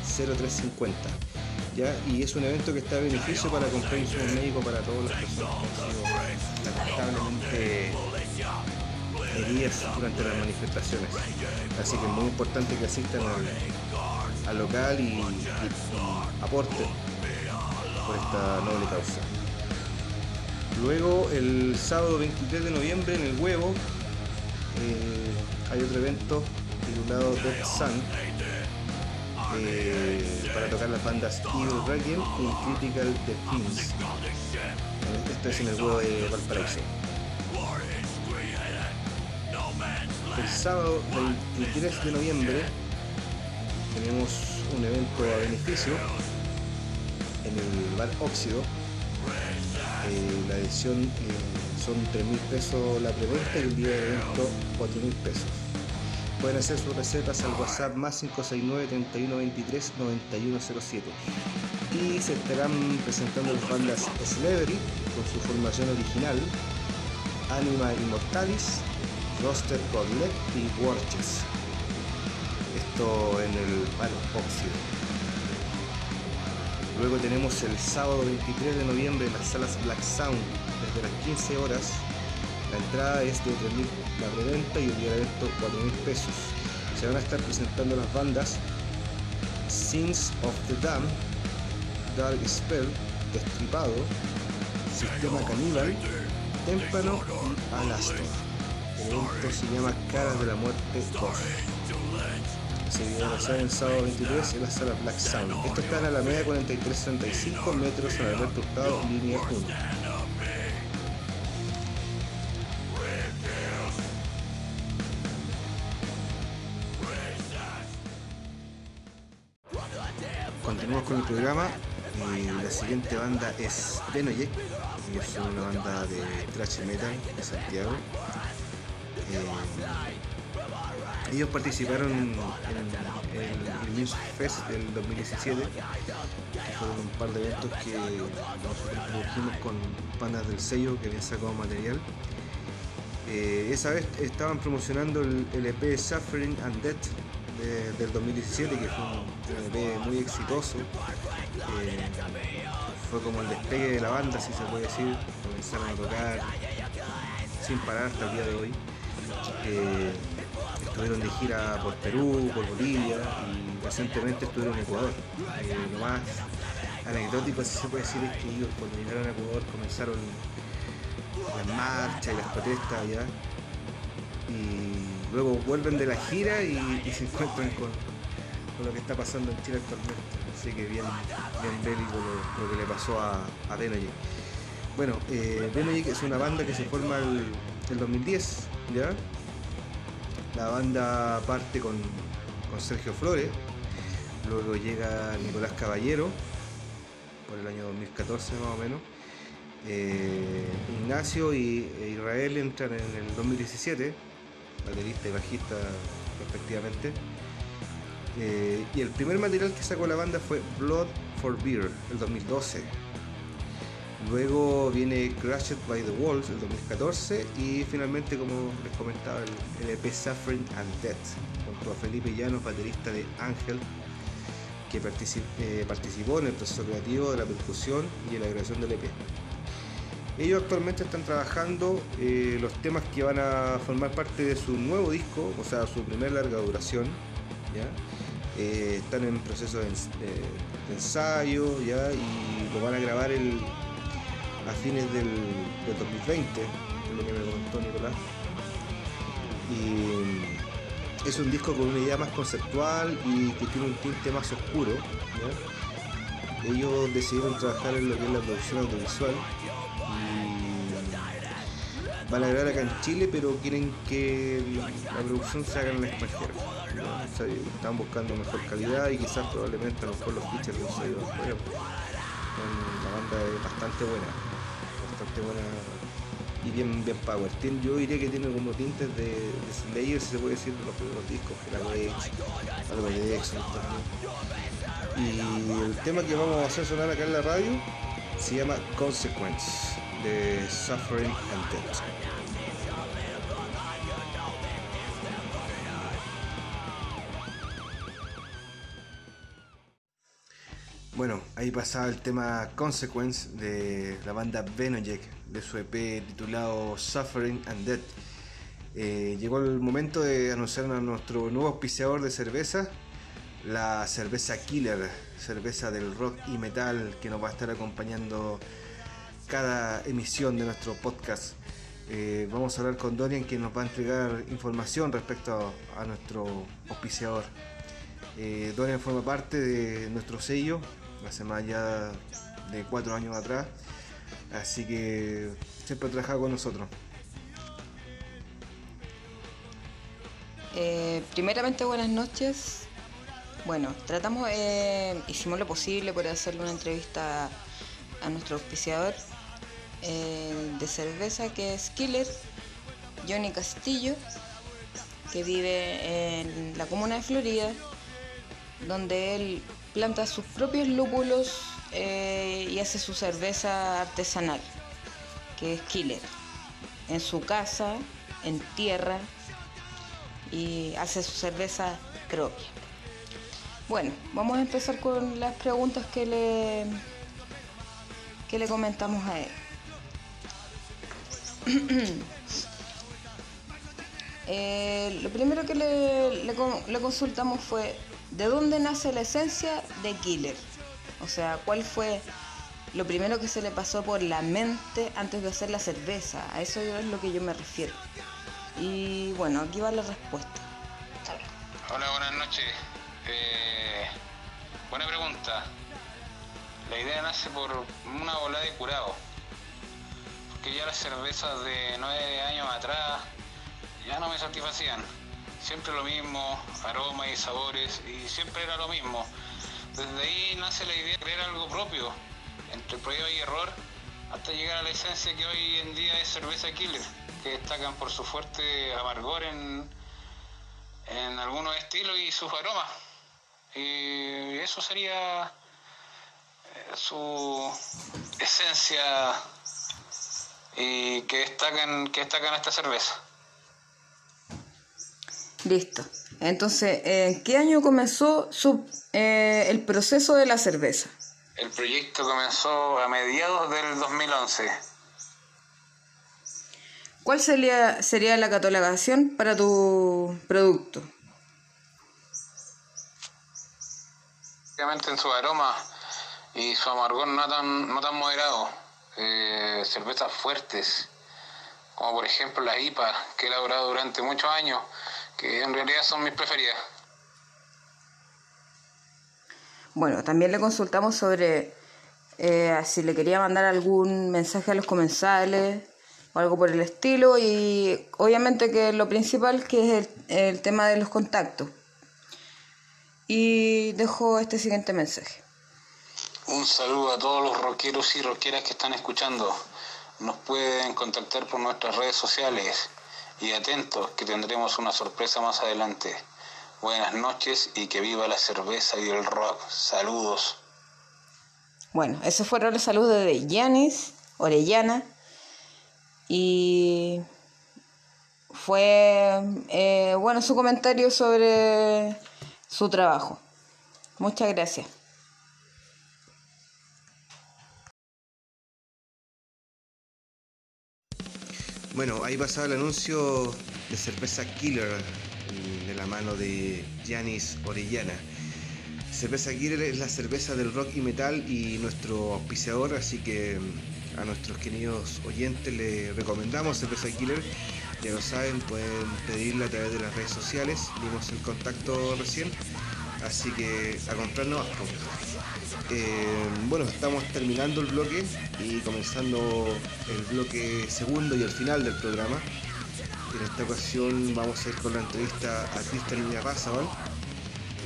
0350. ¿ya? Y es un evento que está a beneficio para comprar insumos médicos para todas las personas que han sido lamentablemente heridas durante las manifestaciones. Así que es muy importante que asistan al, al local y, y- y aporten por esta noble causa. Luego, el sábado 23 de noviembre en el Huevo, eh, hay otro evento titulado Dead Sun eh, para tocar las bandas Evil Requiem y Critical The Kings. Esto es en el Huevo de Valparaíso. El sábado 23 de noviembre tenemos un evento a beneficio en el bar Óxido. Eh, la edición eh, son 3 mil pesos la preventa y el día de evento 4 mil pesos. Pueden hacer sus recetas al WhatsApp más 569 3123 9107 y se estarán presentando las bandas Celebrity con su formación original, Anima Immortalis, Roster Collect y Warches. Esto en el Óxido. Luego tenemos el sábado 23 de noviembre en las salas Black Sound desde las 15 horas. La entrada es de 3.000 la preventa y el día de evento 4.000 pesos. Se van a estar presentando las bandas Sins of the Dam, Dark Spell, Destripado, Sistema Caníbal, Témpano y Alastor. El evento se llama Caras de la Muerte 2. Se viene a realizar el sábado 23 en la sala Black Sound. Esto está en Alameda 4335 metros en Alberto Hurtado, línea 1. Eh, la siguiente banda es Denoyek, y es una banda de thrash metal de Santiago. Eh, ellos participaron en, el Music Fest del 2017, que fueron un par de eventos que nosotros produjimos con bandas del sello que habían sacado material. Eh, esa vez estaban promocionando el, el EP Suffering and Death de- del 2017, que fue un, EP muy exitoso. Eh, fue como el despegue de la banda, si se puede decir. Comenzaron a tocar sin parar hasta el día de hoy. Eh, estuvieron de gira por Perú, por Bolivia y recientemente estuvieron en Ecuador. Eh, lo más anecdótico, si se puede decir, es que ellos cuando llegaron a Ecuador comenzaron las marchas y las protestas allá y luego vuelven de la gira y, se encuentran con, con lo que está pasando en Chile actualmente. Así que bien, bien bélico lo, que le pasó a, a Denoyek. Bueno, eh, Denoyek es una banda que se forma el, el 2010, ¿ya? La banda parte con, con Sergio Flores, luego llega Nicolás Caballero, por el año 2014 más o menos. Eh, Ignacio y e Israel entran en el 2017, baterista y bajista respectivamente. Eh, y el primer material que sacó la banda fue Blood for Beer, el 2012. Luego viene Crushed by the Walls, el 2014. Y finalmente, como les comentaba, el, el EP Suffering and Death, junto a Felipe Llanos, baterista de Ángel, que eh, participó en el proceso creativo de la percusión y en la grabación del EP. Ellos actualmente están trabajando eh, los temas que van a formar parte de su nuevo disco, o sea, su primer larga duración. ¿ya? Eh, están en proceso eh, de ensayo ¿ya? y lo van a grabar el, a fines del, del 2020, es lo que me comentó Nicolás. Y es un disco con una idea más conceptual y que tiene un tinte más oscuro. Ellos decidieron trabajar en lo que es la producción audiovisual van a grabar acá en Chile, pero quieren que la producción se haga en el extranjero. están buscando mejor calidad y quizás probablemente a lo mejor los features afuera. La banda es bastante buena, bastante buena y bien, bien power. Yo diría que tiene como tintes de, de Slayer, si se puede decir, de los primeros discos, que era Wage, algo de. Y el tema que vamos a hacer sonar acá en la radio se llama Consequence de Suffering and Death. Bueno, ahí pasaba el tema Consequence de la banda Venojek de su EP titulado Suffering and Death. Eh, llegó el momento de anunciar a nuestro nuevo auspiciador de cerveza, la cerveza Killer, cerveza del rock y metal que nos va a estar acompañando cada emisión de nuestro podcast. Eh, vamos a hablar con Dorian que nos va a entregar información respecto a, nuestro auspiciador. Eh, Dorian forma parte de nuestro sello, hace más ya de cuatro años atrás, así que siempre ha trabajado con nosotros. Eh, primeramente, buenas noches. Bueno, tratamos, hicimos lo posible por hacerle una entrevista a nuestro auspiciador eh, de cerveza que es Killer, Johnny Castillo, que vive en la comuna de Florida, donde él planta sus propios lúpulos eh, y hace su cerveza artesanal, que es Killer, en su casa, en tierra, y hace su cerveza propia. Bueno, vamos a empezar con las preguntas que le, que le comentamos a él. Eh, lo primero que le, le con- le consultamos fue ¿de dónde nace la esencia de Killer? O sea, ¿cuál fue lo primero que se le pasó por la mente antes de hacer la cerveza? A eso es lo que yo me refiero. Y bueno, aquí va la respuesta. Hola, buenas noches. Eh, buena pregunta. La idea nace por una bola de curado. Porque ya las cervezas de nueve años atrás ya no me satisfacían. Siempre lo mismo, aromas y sabores, y siempre era lo mismo. Desde ahí nace la idea de crear algo propio, entre prueba y error, hasta llegar a la esencia que hoy en día es cerveza killer, que destacan por su fuerte amargor en, en algunos estilos y sus aromas. Y eso sería eh, su esencia y que destacan, que destacan esta cerveza. Listo. Entonces, ¿en qué año comenzó su, eh, el proceso de la cerveza? El proyecto comenzó a mediados del 2011. ¿Cuál sería, sería la catalogación para tu producto? Obviamente en su aroma y su amargor no tan, no tan moderado. Eh, cervezas fuertes, como por ejemplo la IPA, que he elaborado durante muchos años, que en realidad son mis preferidas. Bueno, también le consultamos sobre eh, si le quería mandar algún mensaje a los comensales o algo por el estilo y obviamente que lo principal que es el, el tema de los contactos. Y dejo este siguiente mensaje. Un saludo a todos los rockeros y rockeras que están escuchando. Nos pueden contactar por nuestras redes sociales y atentos que tendremos una sorpresa más adelante. Buenas noches y que viva la cerveza y el rock. Saludos. Bueno, esos fueron los saludos de Yanis Orellana y fue eh, bueno su comentario sobre su trabajo. Muchas gracias. Bueno, ahí pasaba el anuncio de cerveza Killer mm, de la mano de Yanis Orellana. Cerveza Killer es la cerveza del rock y metal y nuestro auspiciador, así que mm, a nuestros queridos oyentes les recomendamos cerveza Killer. Ya lo saben, pueden pedirla a través de las redes sociales, vimos el contacto recién. Así que a comprarnos asco. Eh, bueno, estamos terminando el bloque y comenzando el bloque segundo y el final del programa. En esta ocasión vamos a ir con la entrevista a Cristian Iñapazabal.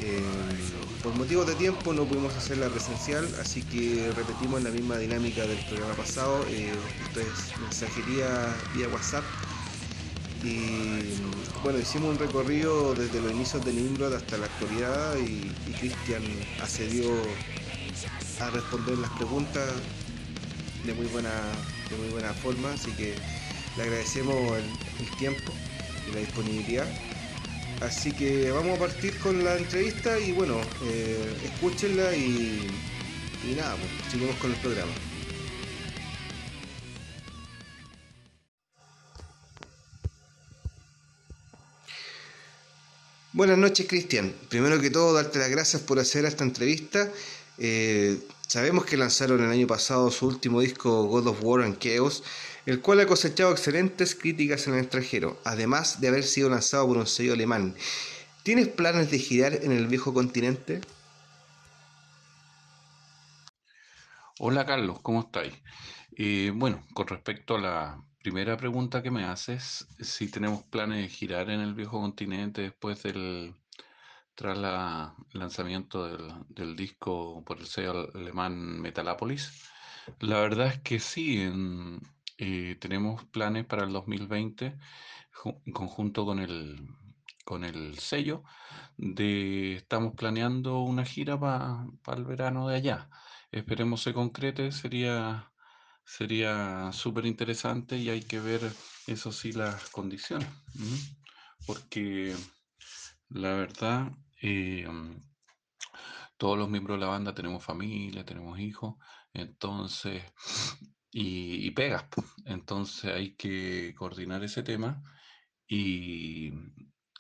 Eh, por motivos de tiempo no pudimos hacerla presencial, así que repetimos la misma dinámica del programa pasado. Eh, esto es mensajería vía WhatsApp. Y bueno, hicimos un recorrido desde los inicios de Nimrod hasta la actualidad y, y Cristian accedió a responder las preguntas de muy buena, de muy buena forma, así que le agradecemos el, tiempo y la disponibilidad. Así que vamos a partir con la entrevista y bueno, eh, escúchenla y, y nada, pues, seguimos con el programa. Buenas noches, Cristian. Primero que todo, darte las gracias por hacer esta entrevista. Eh, sabemos que lanzaron el año pasado su último disco, God of War and Chaos, el cual ha cosechado excelentes críticas en el extranjero, además de haber sido lanzado por un sello alemán. ¿Tienes planes de girar en el viejo continente? Hola Carlos, ¿cómo estáis? Eh, bueno, con respecto a la primera pregunta que me haces, si tenemos planes de girar en el viejo continente después del tras la- el lanzamiento del, del disco por el sello alemán Metalopolis, la verdad es que sí, eh, tenemos planes para el 2020 ju- en conjunto con el, con el sello de estamos planeando una gira para el verano de allá. Esperemos se concrete, sería sería súper interesante y hay que ver, eso sí, las condiciones, porque la verdad, eh, todos los miembros de la banda tenemos familia, tenemos hijos, entonces, y, y pegas, entonces hay que coordinar ese tema y,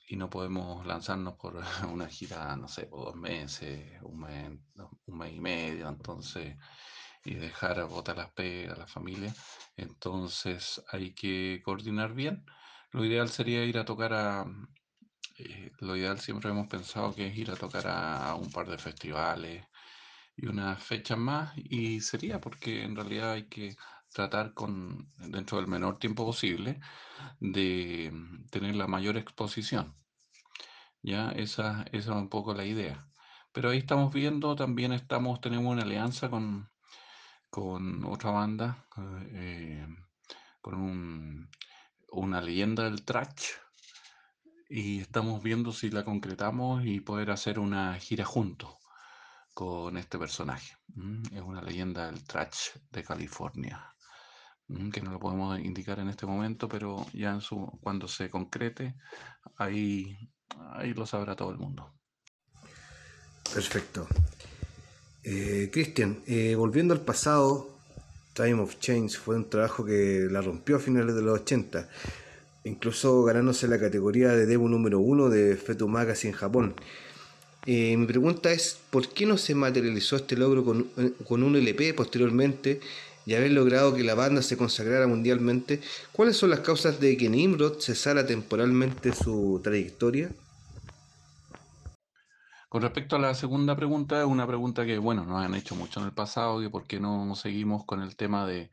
y no podemos lanzarnos por una gira, no sé, por dos meses, un mes, un mes y medio, entonces, y dejar a botar las pegas, la familia. Entonces hay que coordinar bien. Lo ideal sería ir a tocar a... eh, lo ideal siempre hemos pensado que es ir a tocar a, un par de festivales y unas fechas más y sería porque en realidad hay que tratar con, dentro del menor tiempo posible, de mm, tener la mayor exposición. Ya, esa, esa es un poco la idea. Pero ahí estamos viendo, también estamos, tenemos una alianza con, con otra banda, eh, con un- una leyenda del trash, y estamos viendo si la concretamos y poder hacer una gira juntos con este personaje. Es una leyenda del trash de California, que no lo podemos indicar en este momento, pero ya en su, cuando se concrete, ahí, ahí lo sabrá todo el mundo. Perfecto. Eh, Cristian, eh, volviendo al pasado, Time of Change fue un trabajo que la rompió a finales de los 80, incluso ganándose la categoría de demo número uno de Fetu Magazine en Japón. Eh, mi pregunta es, ¿por qué no se materializó este logro con, con un LP posteriormente y haber logrado que la banda se consagrara mundialmente? ¿Cuáles son las causas de que Nimrod cesara temporalmente su trayectoria? Con respecto a la segunda pregunta, una pregunta que, bueno, nos han hecho mucho en el pasado, que por qué no seguimos con el tema de,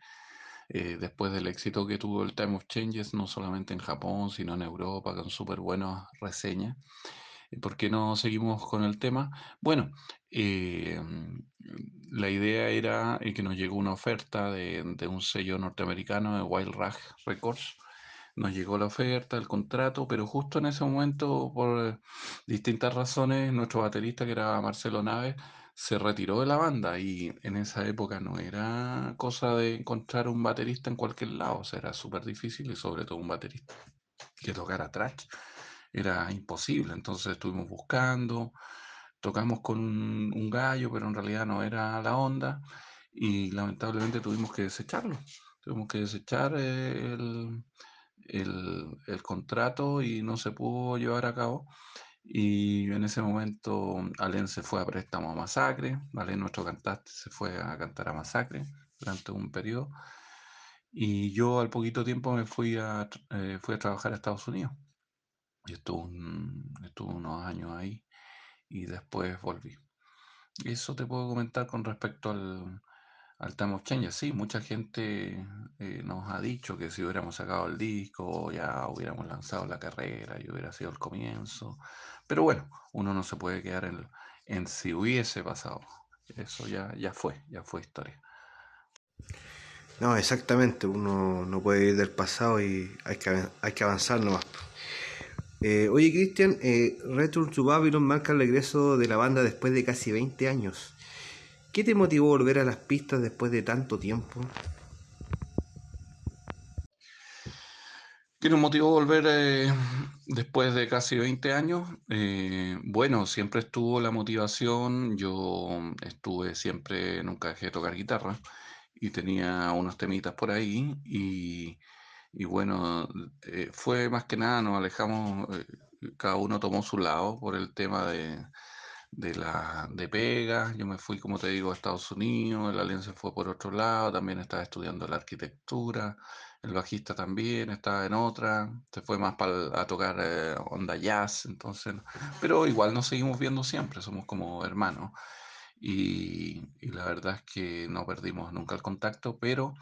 eh, después del éxito que tuvo el Time of Changes, no solamente en Japón, sino en Europa, con súper buenas reseñas. ¿Y ¿Por qué no seguimos con el tema? Bueno, eh, la idea era eh, que nos llegó una oferta de, de un sello norteamericano de Wild Rag Records. Nos llegó la oferta, el contrato, pero justo en ese momento, por eh, distintas razones, nuestro baterista, que era Marcelo Naves, se retiró de la banda y en esa época no era cosa de encontrar un baterista en cualquier lado, o sea, era súper difícil y sobre todo un baterista que tocara trash era imposible, entonces estuvimos buscando, tocamos con un, un gallo, pero en realidad no era la onda y lamentablemente tuvimos que desecharlo, tuvimos que desechar eh, el, el, el contrato y no se pudo llevar a cabo. Y en ese momento Alén se fue a préstamo a Masacre, Alén nuestro cantante se fue a cantar a Masacre durante un periodo. Y yo al poquito tiempo me fui a, eh, fui a trabajar a Estados Unidos. Y estuve, un- estuve unos años ahí. y después volví. Eso te puedo comentar con respecto al, al Time of Change. Sí, mucha gente eh, nos ha dicho que si hubiéramos sacado el disco, ya hubiéramos lanzado la carrera y hubiera sido el comienzo. Pero bueno, uno no se puede quedar en, en si hubiese pasado. Eso ya, ya fue, ya fue historia. No, exactamente, uno no puede ir del pasado y hay que, hay que avanzar nomás. Eh, oye, Cristian, eh, Return to Babylon marca el regreso de la banda después de casi 20 años. ¿Qué te motivó volver a las pistas después de tanto tiempo? ¿Qué nos motivó volver eh, después de casi 20 años? Eh, bueno, siempre estuvo la motivación. Yo estuve siempre, nunca dejé de tocar guitarra y tenía unos temitas por ahí y, y bueno, eh, fue más que nada, nos alejamos, cada uno tomó su lado por el tema de, de la de pega. Yo me fui, como te digo, a Estados Unidos, el alianza fue por otro lado, también estaba estudiando la arquitectura, el bajista también estaba en otra, se fue más para a tocar eh, onda jazz, entonces, pero igual nos seguimos viendo siempre, somos como hermanos. Y, y la verdad es que no perdimos nunca el contacto, pero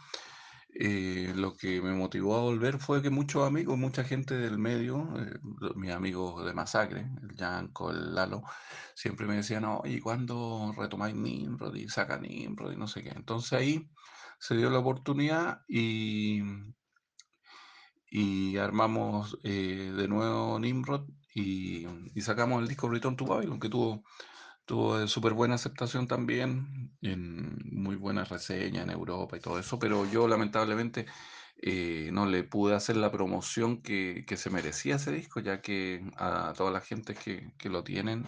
eh, lo que me motivó a volver fue que muchos amigos, mucha gente del medio, eh, mis amigos de Masacre, el Yanko, el Lalo, siempre me decían, oye, ¿cuándo retomáis Nimrod y sacan Nimrod y no sé qué? Entonces ahí se dio la oportunidad y, y armamos eh, de nuevo Nimrod y, y sacamos el disco Return to Babylon, que tuvo, tuvo súper buena aceptación también, en muy buenas reseñas en Europa y todo eso, pero yo lamentablemente eh, no le pude hacer la promoción que, que se merecía ese disco, ya que a toda la gente que, que lo tienen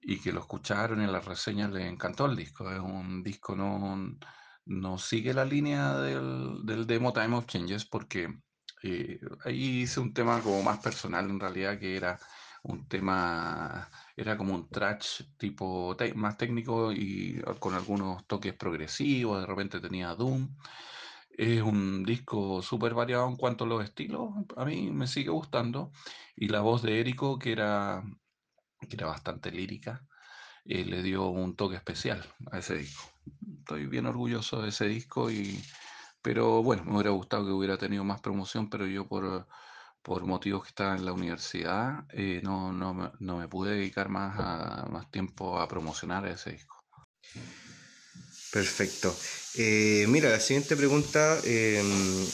y que lo escucharon en las reseñas les encantó el disco. Es un disco no, no sigue la línea del, del demo Time of Changes porque eh, ahí hice un tema como más personal en realidad que era un tema, era como un trash tipo más técnico y con algunos toques progresivos, de repente tenía Doom. Es un disco súper variado en cuanto a los estilos, a mí me sigue gustando. Y la voz de Érico, que era, que era bastante lírica, eh, le dio un toque especial a ese disco. Estoy bien orgulloso de ese disco y, pero bueno, me hubiera gustado que hubiera tenido más promoción, pero yo por, por motivos que estaba en la universidad, eh, no, no, me, no me pude dedicar más, a, más tiempo a promocionar ese disco. Perfecto. Eh, mira, la siguiente pregunta eh,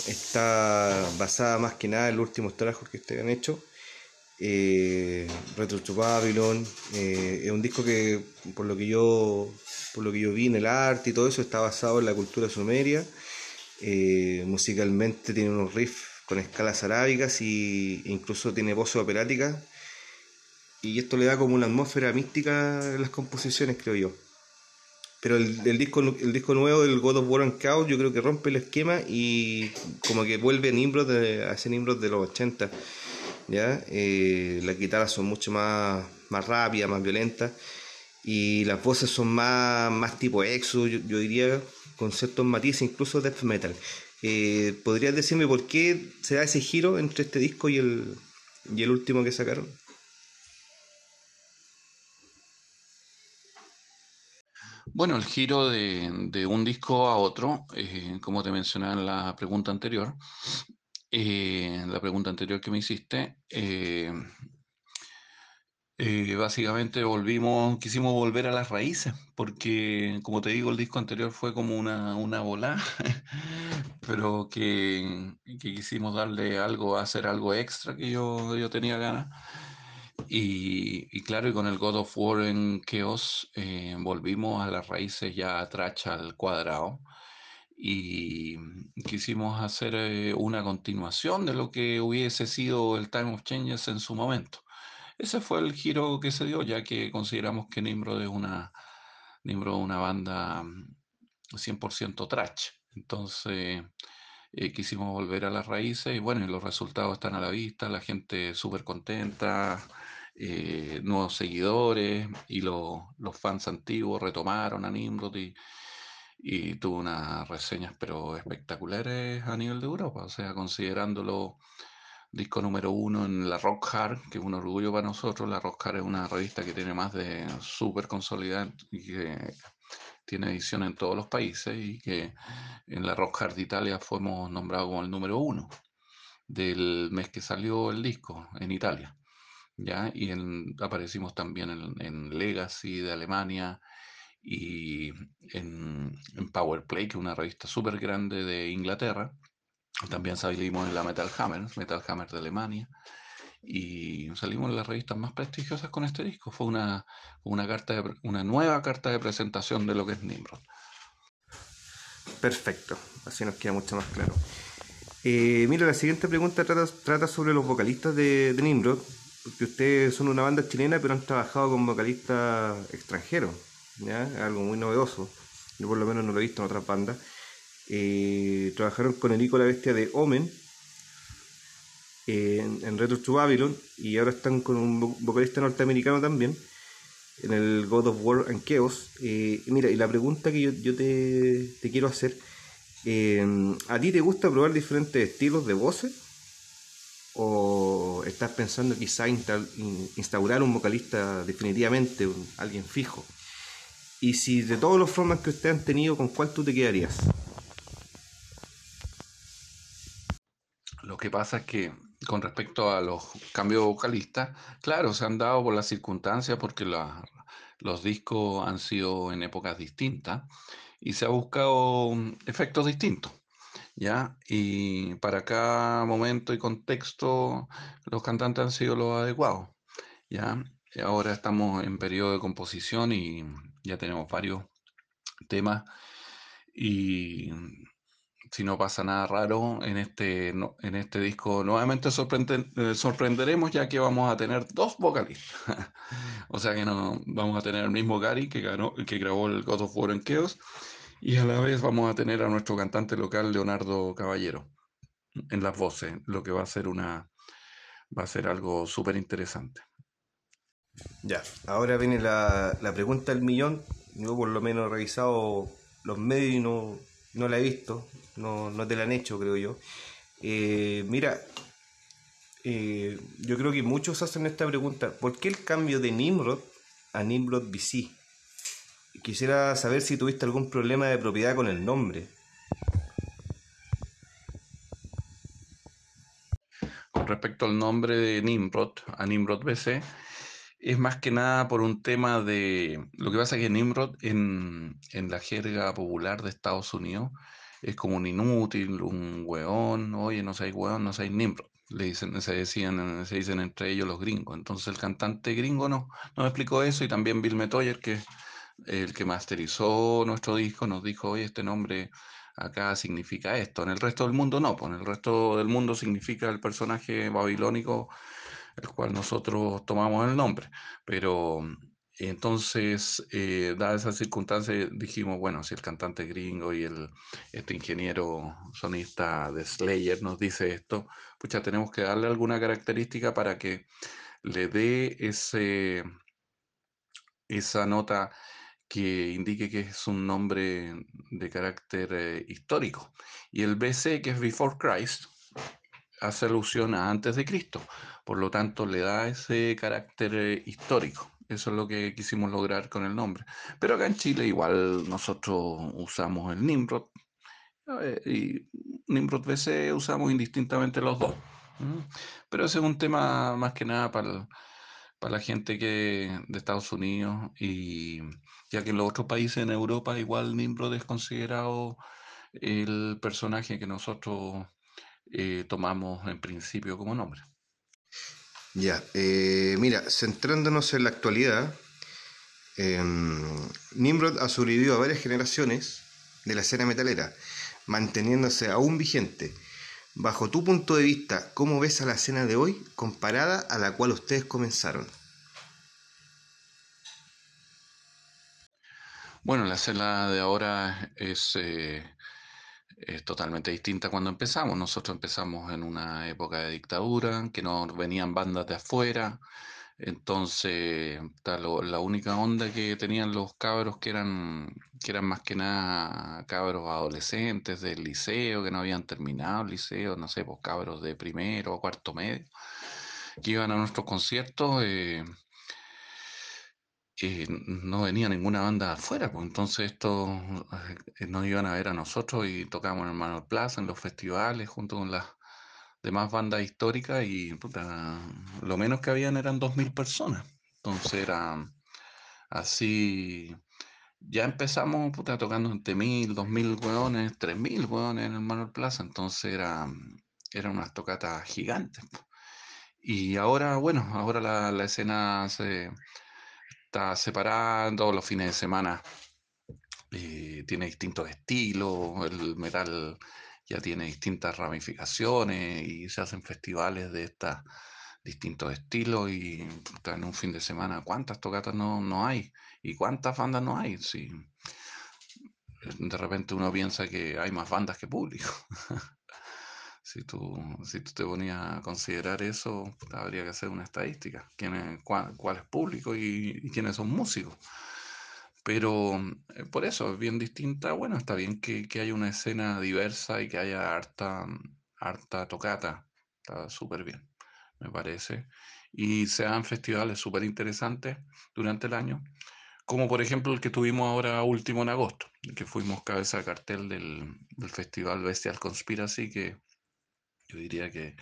está basada más que nada en los últimos trabajos que ustedes han hecho. Eh, Retro es un disco que por lo que yo por lo que yo vi en el arte y todo eso está basado en la cultura sumeria. Musicalmente tiene unos riffs con escalas arábicas y, e incluso tiene voces operáticas. Y esto le da como una atmósfera mística en las composiciones, creo yo. Pero el, disco, el disco nuevo del God of War and Chaos yo creo que rompe el esquema y como que vuelve a Nimrod, de- a de los 80. ¿ya? Eh, las guitarras son mucho más, más rápidas, más violentas y las voces son más, más tipo exo, yo, yo diría, con ciertos matices, incluso death metal. Eh, ¿Podrías decirme por qué se da ese giro entre este disco y el, y el último que sacaron? Bueno, el giro de, un disco a otro, eh, como te mencionaba en la pregunta anterior, eh, la pregunta anterior que me hiciste, eh, básicamente volvimos, quisimos volver a las raíces, porque como te digo, el disco anterior fue como una, una pero que, que quisimos darle algo, hacer algo extra que yo, yo tenía ganas. Y, y claro, y con el God of War en Chaos eh, volvimos a las raíces ya atrás al cuadrado y quisimos hacer eh, una continuación de lo que hubiese sido el Time of Changes en su momento. Ese fue el giro que se dio, ya que consideramos que Nimrod es una, Nimrod una banda mm, 100% trash. Entonces eh, quisimos volver a las raíces y bueno, y los resultados están a la vista, la gente súper contenta, eh, nuevos seguidores y lo- los fans antiguos retomaron a Nimrod y, y tuvo unas reseñas pero espectaculares a nivel de Europa, o sea, considerándolo disco número uno en la Rock Hard, que es un orgullo para nosotros. La Rock Hard es una revista que tiene más de súper consolidada y que tiene edición en todos los países y que en la Rock Hard de Italia fuimos nombrados como el número uno del mes que salió el disco en Italia. ¿ya? Y aparecimos también en, en Legacy de Alemania y en, en Power Play, que es una revista súper grande de Inglaterra. También salimos en la Metal Hammer, Metal Hammer de Alemania. Y salimos en las revistas más prestigiosas con este disco. Fue una, una, carta una nueva carta de presentación de lo que es Nimrod. Perfecto, así nos queda mucho más claro. Eh, mira, la siguiente pregunta trata, trata sobre los vocalistas de, Nimrod, porque ustedes son una banda chilena, pero han trabajado con vocalistas extranjeros, ¿ya? Algo muy novedoso. Yo por lo menos no lo he visto en otras bandas. Eh, trabajaron con Erico la Bestia de Omen eh, en, Retro to Babylon y ahora están con un vo- vocalista norteamericano también en el God of War and Chaos. Eh, mira, y la pregunta que yo, yo te, te quiero hacer, eh, ¿a ti te gusta probar diferentes estilos de voces? ¿O estás pensando quizá instaurar un vocalista definitivamente, alguien fijo? Y si de todos los formas que ustedes han tenido, ¿con cuál tú te quedarías? Lo que pasa es que con respecto a los cambios vocalistas, claro, se han dado por las circunstancias, porque la- los discos han sido en épocas distintas y se ha buscado mm, efectos distintos, ¿ya? Y para cada momento y contexto, los cantantes han sido los adecuados, ¿ya? Y ahora estamos en periodo de composición y ya tenemos varios temas y si no pasa nada raro en este, no- en este disco, nuevamente eh, sorprenderemos ya que vamos a tener dos vocalistas. o sea que no vamos a tener el mismo Gary que, ganó, que grabó el God of War en Chaos y a la vez vamos a tener a nuestro cantante local Leonardo Caballero en las voces, lo que va a ser una va a ser algo súper interesante. Ya, ahora viene la, la pregunta del millón. Yo por lo menos he revisado los medios y no, no la he visto. No, no te la han hecho, creo yo. Eh, mira, eh, yo creo que muchos hacen esta pregunta. ¿Por qué el cambio de Nimrod a Nimrod BC? Quisiera saber si tuviste algún problema de propiedad con el nombre. Con respecto al nombre de Nimrod, a Nimrod BC, es más que nada por un tema de... Lo que pasa es que Nimrod en, en la jerga popular de Estados Unidos es como un inútil, un weón, oye, no seas weón, no seas Nimrod. Le dicen, se decían, se dicen entre ellos los gringos. Entonces el cantante gringo no, nos explicó eso y también Bill Metoyer, que es el que masterizó nuestro disco, nos dijo, oye, este nombre acá significa esto. En el resto del mundo no, pues en el resto del mundo significa el personaje babilónico, el cual nosotros tomamos el nombre. Pero entonces, eh, dada esa circunstancia, dijimos, bueno, si el cantante gringo y el, este ingeniero sonista de Slayer nos dice esto, pucha, tenemos que darle alguna característica para que le dé ese, esa nota que indique que es un nombre de carácter eh, histórico. Y el BC, que es Before Christ, hace alusión a antes de Cristo. Por lo tanto, le da ese carácter eh, histórico. Eso es lo que quisimos lograr con el nombre. Pero acá en Chile igual nosotros usamos el Nimrod. eh, y Nimrod BC usamos indistintamente los dos. Pero ese es un tema más que nada para, para la gente que de Estados Unidos y ya que en los otros países en Europa igual Nimrod es considerado el personaje que nosotros eh, tomamos en principio como nombre. Ya, eh, mira, centrándonos en la actualidad, eh, Nimrod ha sobrevivido a varias generaciones de la escena metalera, manteniéndose aún vigente. Bajo tu punto de vista, ¿cómo ves a la escena de hoy comparada a la cual ustedes comenzaron? Bueno, la escena de ahora es, eh, es totalmente distinta cuando empezamos. Nosotros empezamos en una época de dictadura, que nos venían bandas de afuera, Entonces, la única onda que tenían los cabros que eran, que eran más que nada cabros adolescentes del liceo, que no habían terminado el liceo, no sé, pues cabros de primero o cuarto medio, que iban a nuestros conciertos, eh, eh, no venía ninguna banda afuera, pues entonces estos eh, nos iban a ver a nosotros y tocábamos en el Manuel Plaza, en los festivales, junto con las demás bandas históricas y lo menos que habían eran 2.000 personas. Entonces era así, ya empezamos puta, tocando entre 1.000, 2.000 hueones, 3.000 hueones en el Manuel Plaza, entonces era, eran unas tocatas gigantes. Y ahora, bueno, ahora la, la escena se está separando, los fines de semana eh, tiene distintos estilos, el metal ya tiene distintas ramificaciones y se hacen festivales de estos distintos estilos y en un fin de semana cuántas tocatas no, no hay y cuántas bandas no hay. Sí. De repente uno piensa que hay más bandas que público. Si tú, si tú te ponías a considerar eso, habría que hacer una estadística. ¿Quién es, cuál, cuál es público y, y quiénes son músicos? Pero eh, por eso es bien distinta. Bueno, está bien que, que haya una escena diversa y que haya harta, harta tocata. Está súper bien, me parece. Y se dan festivales súper interesantes durante el año, como por ejemplo el que tuvimos ahora último en agosto, que fuimos cabeza de cartel del, del festival Bestial Conspiracy, que yo diría que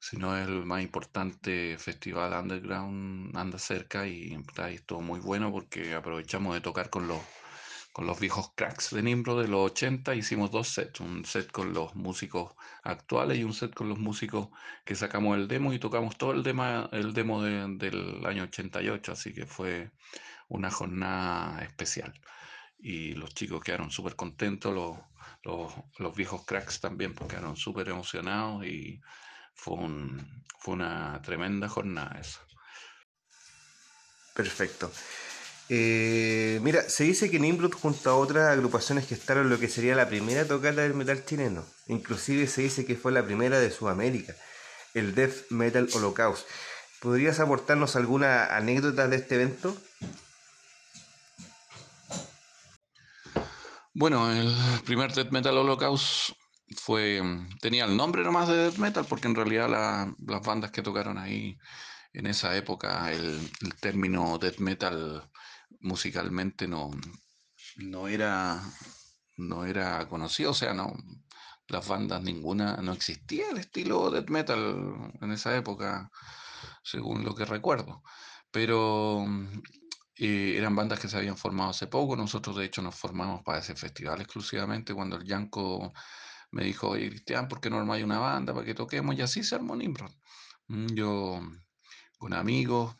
si no es el más importante festival underground, anda cerca y ahí estuvo muy bueno porque aprovechamos de tocar con los, con los viejos cracks de Nimbro de los 80, hicimos dos sets, un set con los músicos actuales y un set con los músicos que sacamos el demo y tocamos todo el, dema- el demo de- del año 88, así que fue una jornada especial. Y los chicos quedaron súper contentos, los, los viejos cracks también pues, quedaron súper emocionados y fue, un- fue una tremenda jornada esa. Perfecto. Eh, mira, se dice que Nimrod junto a otras agrupaciones gestaron lo que sería la primera tocata del metal chileno. Inclusive se dice que fue la primera de Sudamérica, el Death Metal Holocaust. ¿Podrías aportarnos alguna anécdota de este evento? Bueno, el primer Death Metal Holocaust fue, mm, tenía el nombre nomás de Death Metal, porque en realidad la- las bandas que tocaron ahí en esa época, el, el término Death Metal musicalmente no, no era, no era conocido, o sea, no, las bandas ninguna, no existía el estilo Death Metal en esa época, según lo que recuerdo. Pero mm, eh, eran bandas que se habían formado hace poco. Nosotros, de hecho, nos formamos para ese festival exclusivamente cuando el Yanko me dijo, oye, Cristian, ¿por qué no armáis una banda para que toquemos? Y así se armó Nimrod. Mm, Yo con amigos,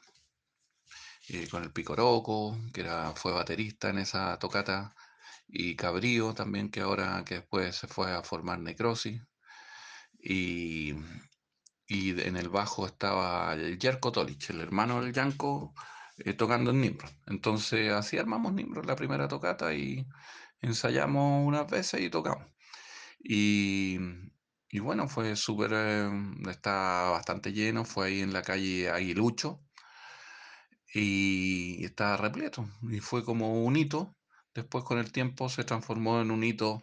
eh, con el Picoroco, que era, fue baterista en esa tocata, y Cabrío también, que ahora, que después se fue a formar Necrosis. Y, y en el bajo estaba el Jerko Tolich, el hermano del Yanko, eh, tocando en Nimrod. Entonces así armamos Nimrod la primera tocata y ensayamos unas veces y tocamos. Y, y bueno, fue súper, eh, está bastante lleno, fue ahí en la calle Aguilucho y estaba repleto. Y fue como un hito. Después con el tiempo se transformó en un hito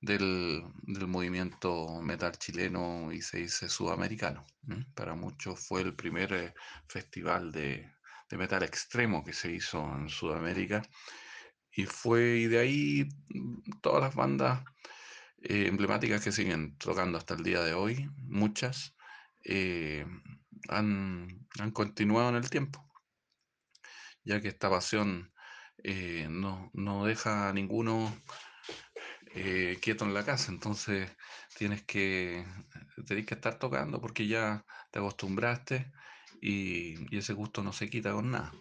del, del movimiento metal chileno y se dice sudamericano. Para muchos fue el primer eh, festival de, de metal extremo que se hizo en Sudamérica. Y fue y de ahí mm, todas las bandas eh, emblemáticas que siguen tocando hasta el día de hoy, muchas, eh, han, han continuado en el tiempo, ya que esta pasión eh, no, no deja a ninguno quieto en la casa, entonces tienes que, tenés que estar tocando porque ya te acostumbraste y, ese gusto no se quita con nada.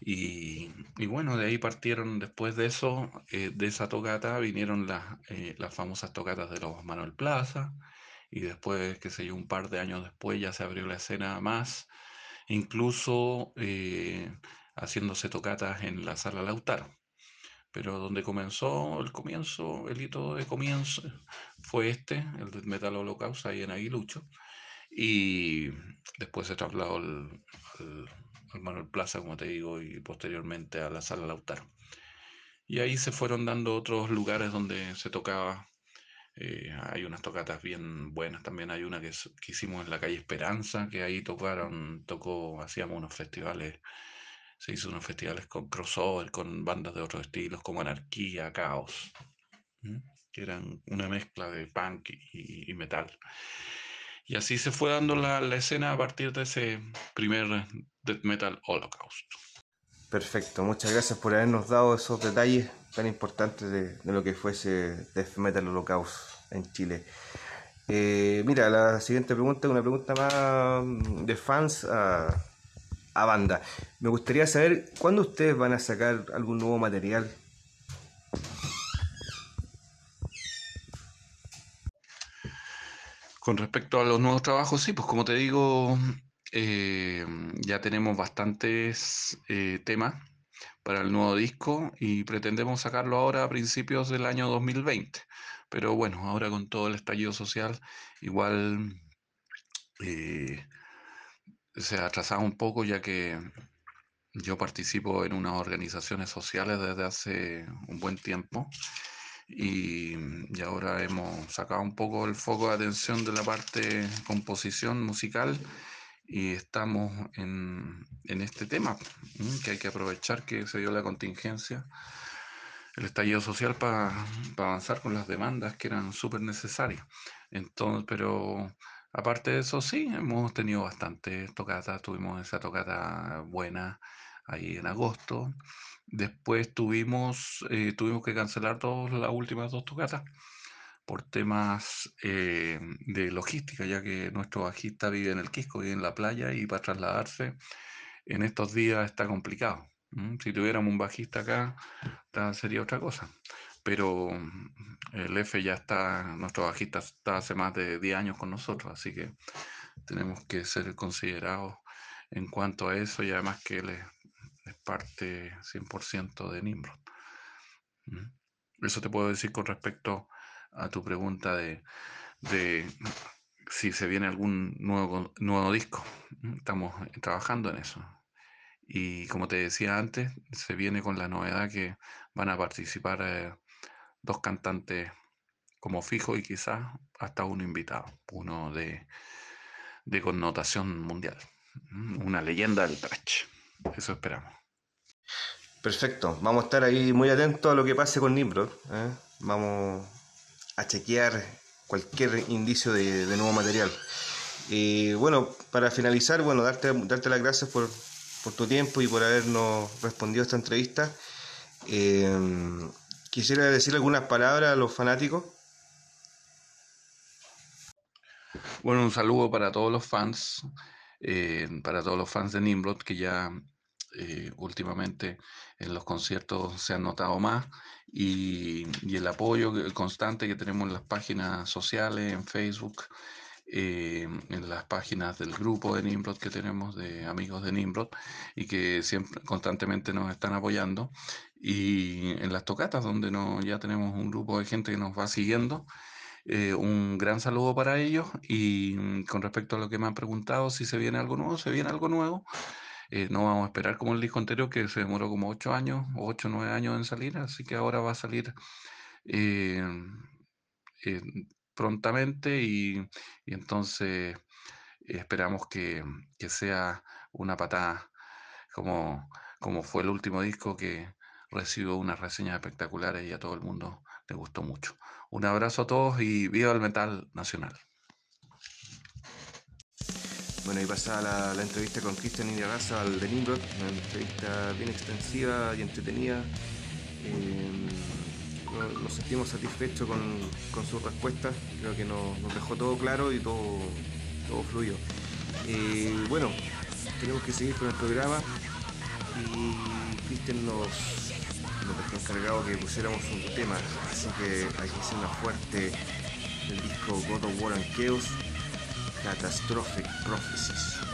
Y, y bueno, de ahí partieron después de eso, eh, de esa tocata, vinieron las, eh, las famosas tocatas de los Manuel Plaza, y después, qué sé yo, un par de años después ya se abrió la escena más, incluso eh, haciéndose tocatas en la sala Lautaro. Pero donde comenzó el comienzo, el hito de comienzo, fue este, el Metal Holocaust, ahí en Aguilucho. Y después se trasladó al, al- al Manuel Plaza, como te digo, y posteriormente a la Sala Lautaro. Y ahí se fueron dando otros lugares donde se tocaba. eh, hay unas tocatas bien buenas también. Hay una que, que hicimos en la calle Esperanza, que ahí tocaron, tocó, hacíamos unos festivales, se hizo unos festivales con crossover, con bandas de otros estilos, como Anarquía, Caos, que eran una mezcla de punk y, y metal. Y así se fue dando la, la escena a partir de ese primer Death Metal Holocaust. Perfecto, muchas gracias por habernos dado esos detalles tan importantes de, de lo que fue ese Death Metal Holocaust en Chile. Eh, mira, la siguiente pregunta es una pregunta más mm, de fans a, a banda. Me gustaría saber cuándo ustedes van a sacar algún nuevo material. Con respecto a los nuevos trabajos, sí, pues como te digo, eh, ya tenemos bastantes eh, temas para el nuevo disco y pretendemos sacarlo ahora a principios del año 2020. Pero bueno, ahora con todo el estallido social, igual eh, se ha atrasado un poco ya que yo participo en unas organizaciones sociales desde hace un buen tiempo y, y ahora hemos sacado un poco el foco de atención de la parte composición musical y estamos en, en este tema, que hay que aprovechar que se dio la contingencia, el estallido social para avanzar con las demandas que eran súper necesarias. Entonces, pero aparte de eso, sí, hemos tenido bastantes tocatas, tuvimos esa tocata buena ahí en agosto. Después tuvimos, eh, tuvimos que cancelar todas las últimas dos tocatas por temas eh, de logística, ya que nuestro bajista vive en el Quisco, vive en la playa y para trasladarse en estos días está complicado. Si tuviéramos un bajista acá, sería otra cosa. Pero el F ya está, nuestro bajista está hace más de 10 años con nosotros, así que tenemos que ser considerados en cuanto a eso y además que él es, es parte 100% de Nimrod. Eso te puedo decir con respecto a tu pregunta de, si se viene algún nuevo, nuevo disco. Estamos trabajando en eso. Y como te decía antes, se viene con la novedad que van a participar eh, dos cantantes como fijo y quizás hasta uno invitado, uno de, de connotación mundial, una leyenda del thrash. Eso esperamos. Perfecto, vamos a estar ahí muy atentos a lo que pase con Nimrod. ¿eh? Vamos a chequear cualquier indicio de, de nuevo material. Y bueno, para finalizar, bueno, darte, darte las gracias por, por tu tiempo y por habernos respondido a esta entrevista. Eh, quisiera decir algunas palabras a los fanáticos. Bueno, un saludo para todos los fans, eh, para todos los fans de Nimrod que ya eh, últimamente en los conciertos se han notado más y, el apoyo constante que tenemos en las páginas sociales, en Facebook, eh, en las páginas del grupo de Nimrod que tenemos de amigos de Nimrod y que siempre constantemente nos están apoyando y en las tocatas donde no, ya tenemos un grupo de gente que nos va siguiendo. Eh, un gran saludo para ellos y mm, con respecto a lo que me han preguntado, si se viene algo nuevo, se viene algo nuevo. Eh, no vamos a esperar como el disco anterior que se demoró como 8 años, 8 o 9 años en salir, así que ahora va a salir eh, prontamente y, y entonces esperamos que, que sea una patada como, como fue el último disco que recibió unas reseñas espectaculares y a todo el mundo le gustó mucho. Un abrazo a todos y viva el metal nacional. Bueno, ahí pasaba la, entrevista con Cristian Iriagaza al de Nimrod, una entrevista bien extensiva y entretenida. Eh, no- nos sentimos satisfechos con, con sus respuestas, creo que nos, dejó todo claro y todo, todo fluido. Eh, bueno, tenemos que seguir con el programa y Cristian nos, nos dejó encargado que pusiéramos un tema, así que hacer una fuerte del disco God of War and Chaos Catastrophic Prophecies.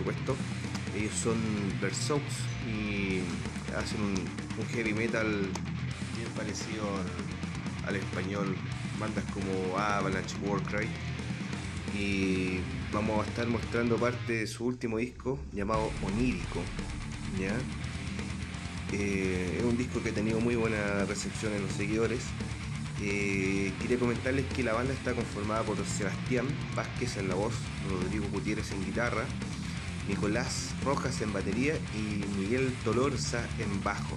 Supuesto. Ellos son Versox y hacen un, heavy metal bien parecido al, al español. Bandas como Avalanche, Warcry. Y vamos a estar mostrando parte de su último disco llamado Onírico. ¿ya? Eh, es un disco que ha tenido muy buena recepción en los seguidores. Eh, quería comentarles que la banda está conformada por Sebastián Vázquez en la voz, Rodrigo Gutiérrez en guitarra, Nicolás Rojas en batería y Miguel Tolorza en bajo.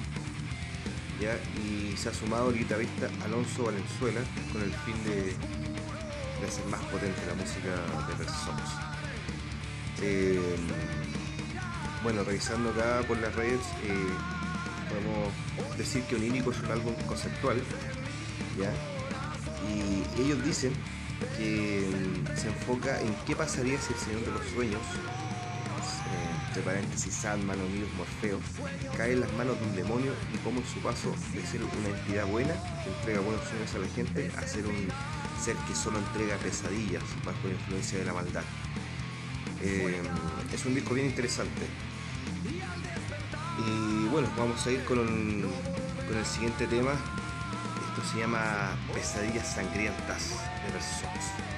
¿ya? Y se ha sumado el guitarrista Alonso Valenzuela con el fin de, hacer más potente la música de Versos. Eh, bueno, revisando acá por las redes, eh, podemos decir que Onírico es un álbum conceptual, ¿ya? Y ellos dicen que se enfoca en qué pasaría si el Señor de los Sueños, entre paréntesis Sandman, Unidos, Morfeo, cae en las manos de un demonio y cómo en su paso de ser una entidad buena, que entrega buenos sueños a la gente, a ser un ser que solo entrega pesadillas bajo la influencia de la maldad. Eh, es un disco bien interesante. Y bueno, vamos a ir con, con el siguiente tema. Esto se llama Pesadillas Sangrientas de Versos.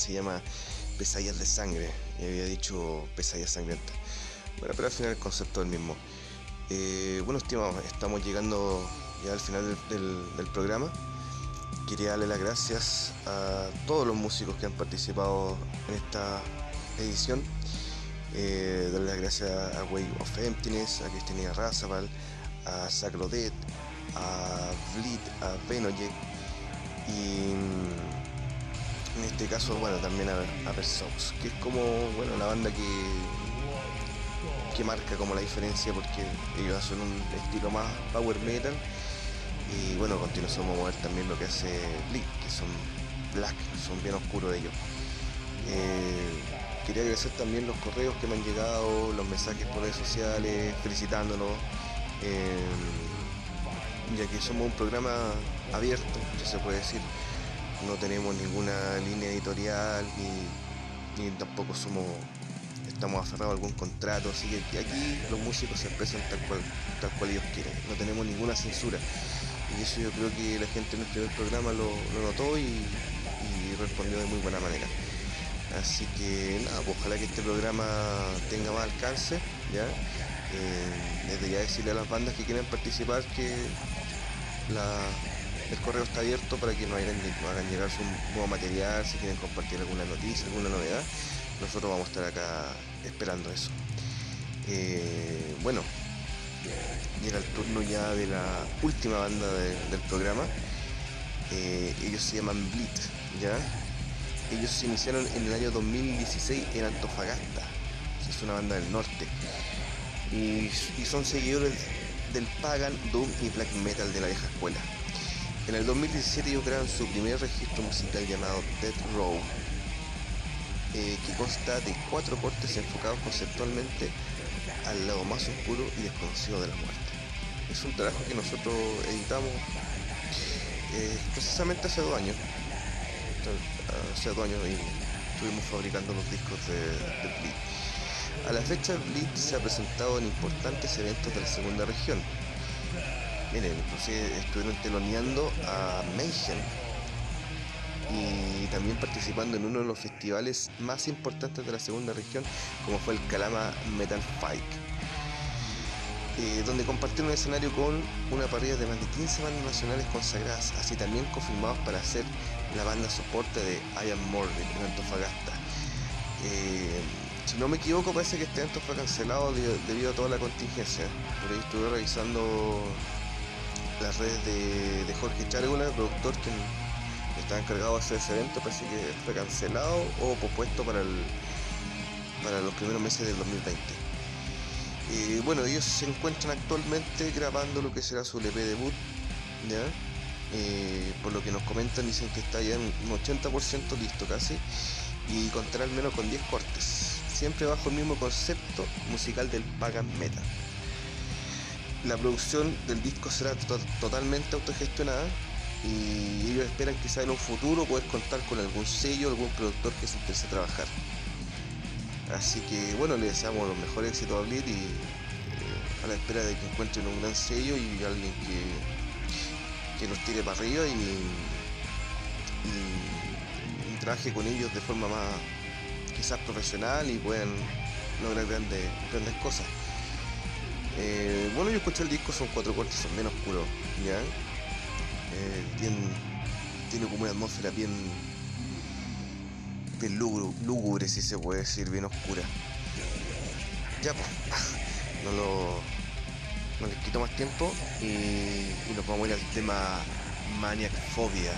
Se llama Pesadillas de Sangre. Y había dicho Pesadillas Sangrientas. Bueno, pero al final el concepto es el mismo. Eh, bueno, estimados, estamos llegando ya al final del, del- programa. Quería darle las gracias a todos los músicos que han participado en esta edición. Eh, darle las gracias a Way of Emptiness, a Cristina Razabal, a Sacro Dead, a Bleed, a Venojek y mm, en este caso, bueno, también a, a Versox, que es como, bueno, la banda que, que marca como la diferencia porque ellos hacen un estilo más power metal y bueno, a continuación a ver también lo que hace Bleed, que son black, son bien oscuros ellos. Eh, quería agradecer también los correos que me han llegado, los mensajes por redes sociales, felicitándonos. eh, ya que somos un programa abierto, si se puede decir. No tenemos ninguna línea editorial ni, ni tampoco somos estamos aferrados a algún contrato, así que aquí los músicos se expresan tal cual, tal cual ellos quieren, no tenemos ninguna censura. Y eso yo creo que la gente en el primer programa lo, lo notó y, y respondió de muy buena manera. Así que nada, pues ojalá que este programa tenga más alcance, ¿ya? Eh, desde ya decirle a las bandas que quieren participar que la- el correo está abierto para que nos hagan, nos hagan llegar su nuevo material, si quieren compartir alguna noticia, alguna novedad, nosotros vamos a estar acá esperando eso. Eh, bueno, llega el turno ya de la última banda de- del programa. Eh, ellos se llaman Bleed, ¿ya? Ellos se iniciaron en el año 2016 en Antofagasta. Es una banda del norte. Y son seguidores del Pagan, Doom y Black Metal de la vieja escuela. En el 2017 ellos crearon su primer registro musical llamado Death Row, eh, que consta de cuatro cortes enfocados conceptualmente al lado más oscuro y desconocido de la muerte. Es un trabajo que nosotros editamos eh, precisamente hace dos años. Hace dos años estuvimos fabricando los discos de, de Bleed. A la fecha Bleed se ha presentado en importantes eventos de la segunda región. Miren, inclusive estuvieron teloneando a Mayhem y también participando en uno de los festivales más importantes de la segunda región, como fue el Calama Metal Fight, eh, donde compartieron un escenario con una parrilla de más de 15 bandas nacionales consagradas, así también confirmados para ser la banda soporte de I Am en Antofagasta. Eh, si no me equivoco, parece que este evento fue cancelado debido, a toda la contingencia. Por ahí estuve revisando las redes de, de Jorge Chárgola, el productor que estaba encargado de hacer ese evento, parece que fue cancelado o pospuesto para, el, para los primeros meses del 2020. Eh, bueno, ellos se encuentran actualmente grabando lo que será su LP debut, ¿ya? Eh, por lo que nos comentan, dicen que está ya en un 80% listo casi y contará al menos con 10 cortes, siempre bajo el mismo concepto musical del pagan metal. La producción del disco será to- totalmente autogestionada y ellos esperan quizá en un futuro poder contar con algún sello, algún productor que se interese a trabajar. Así que bueno, le deseamos los mejores éxitos a Bleed y eh, a la espera de que encuentren un gran sello y alguien que, que los tire para arriba y, y- trabaje con ellos de forma más quizás profesional y puedan lograr grandes cosas. Eh, bueno, yo escuché el disco, son cuatro cortes, son bien oscuros, ¿ya? Eh, tiene, tiene como una atmósfera bien, bien lúgubre, si se puede decir, bien oscura. Ya, pues, no lo, no les quito más tiempo y, y nos vamos a ir al tema Maniac Phobia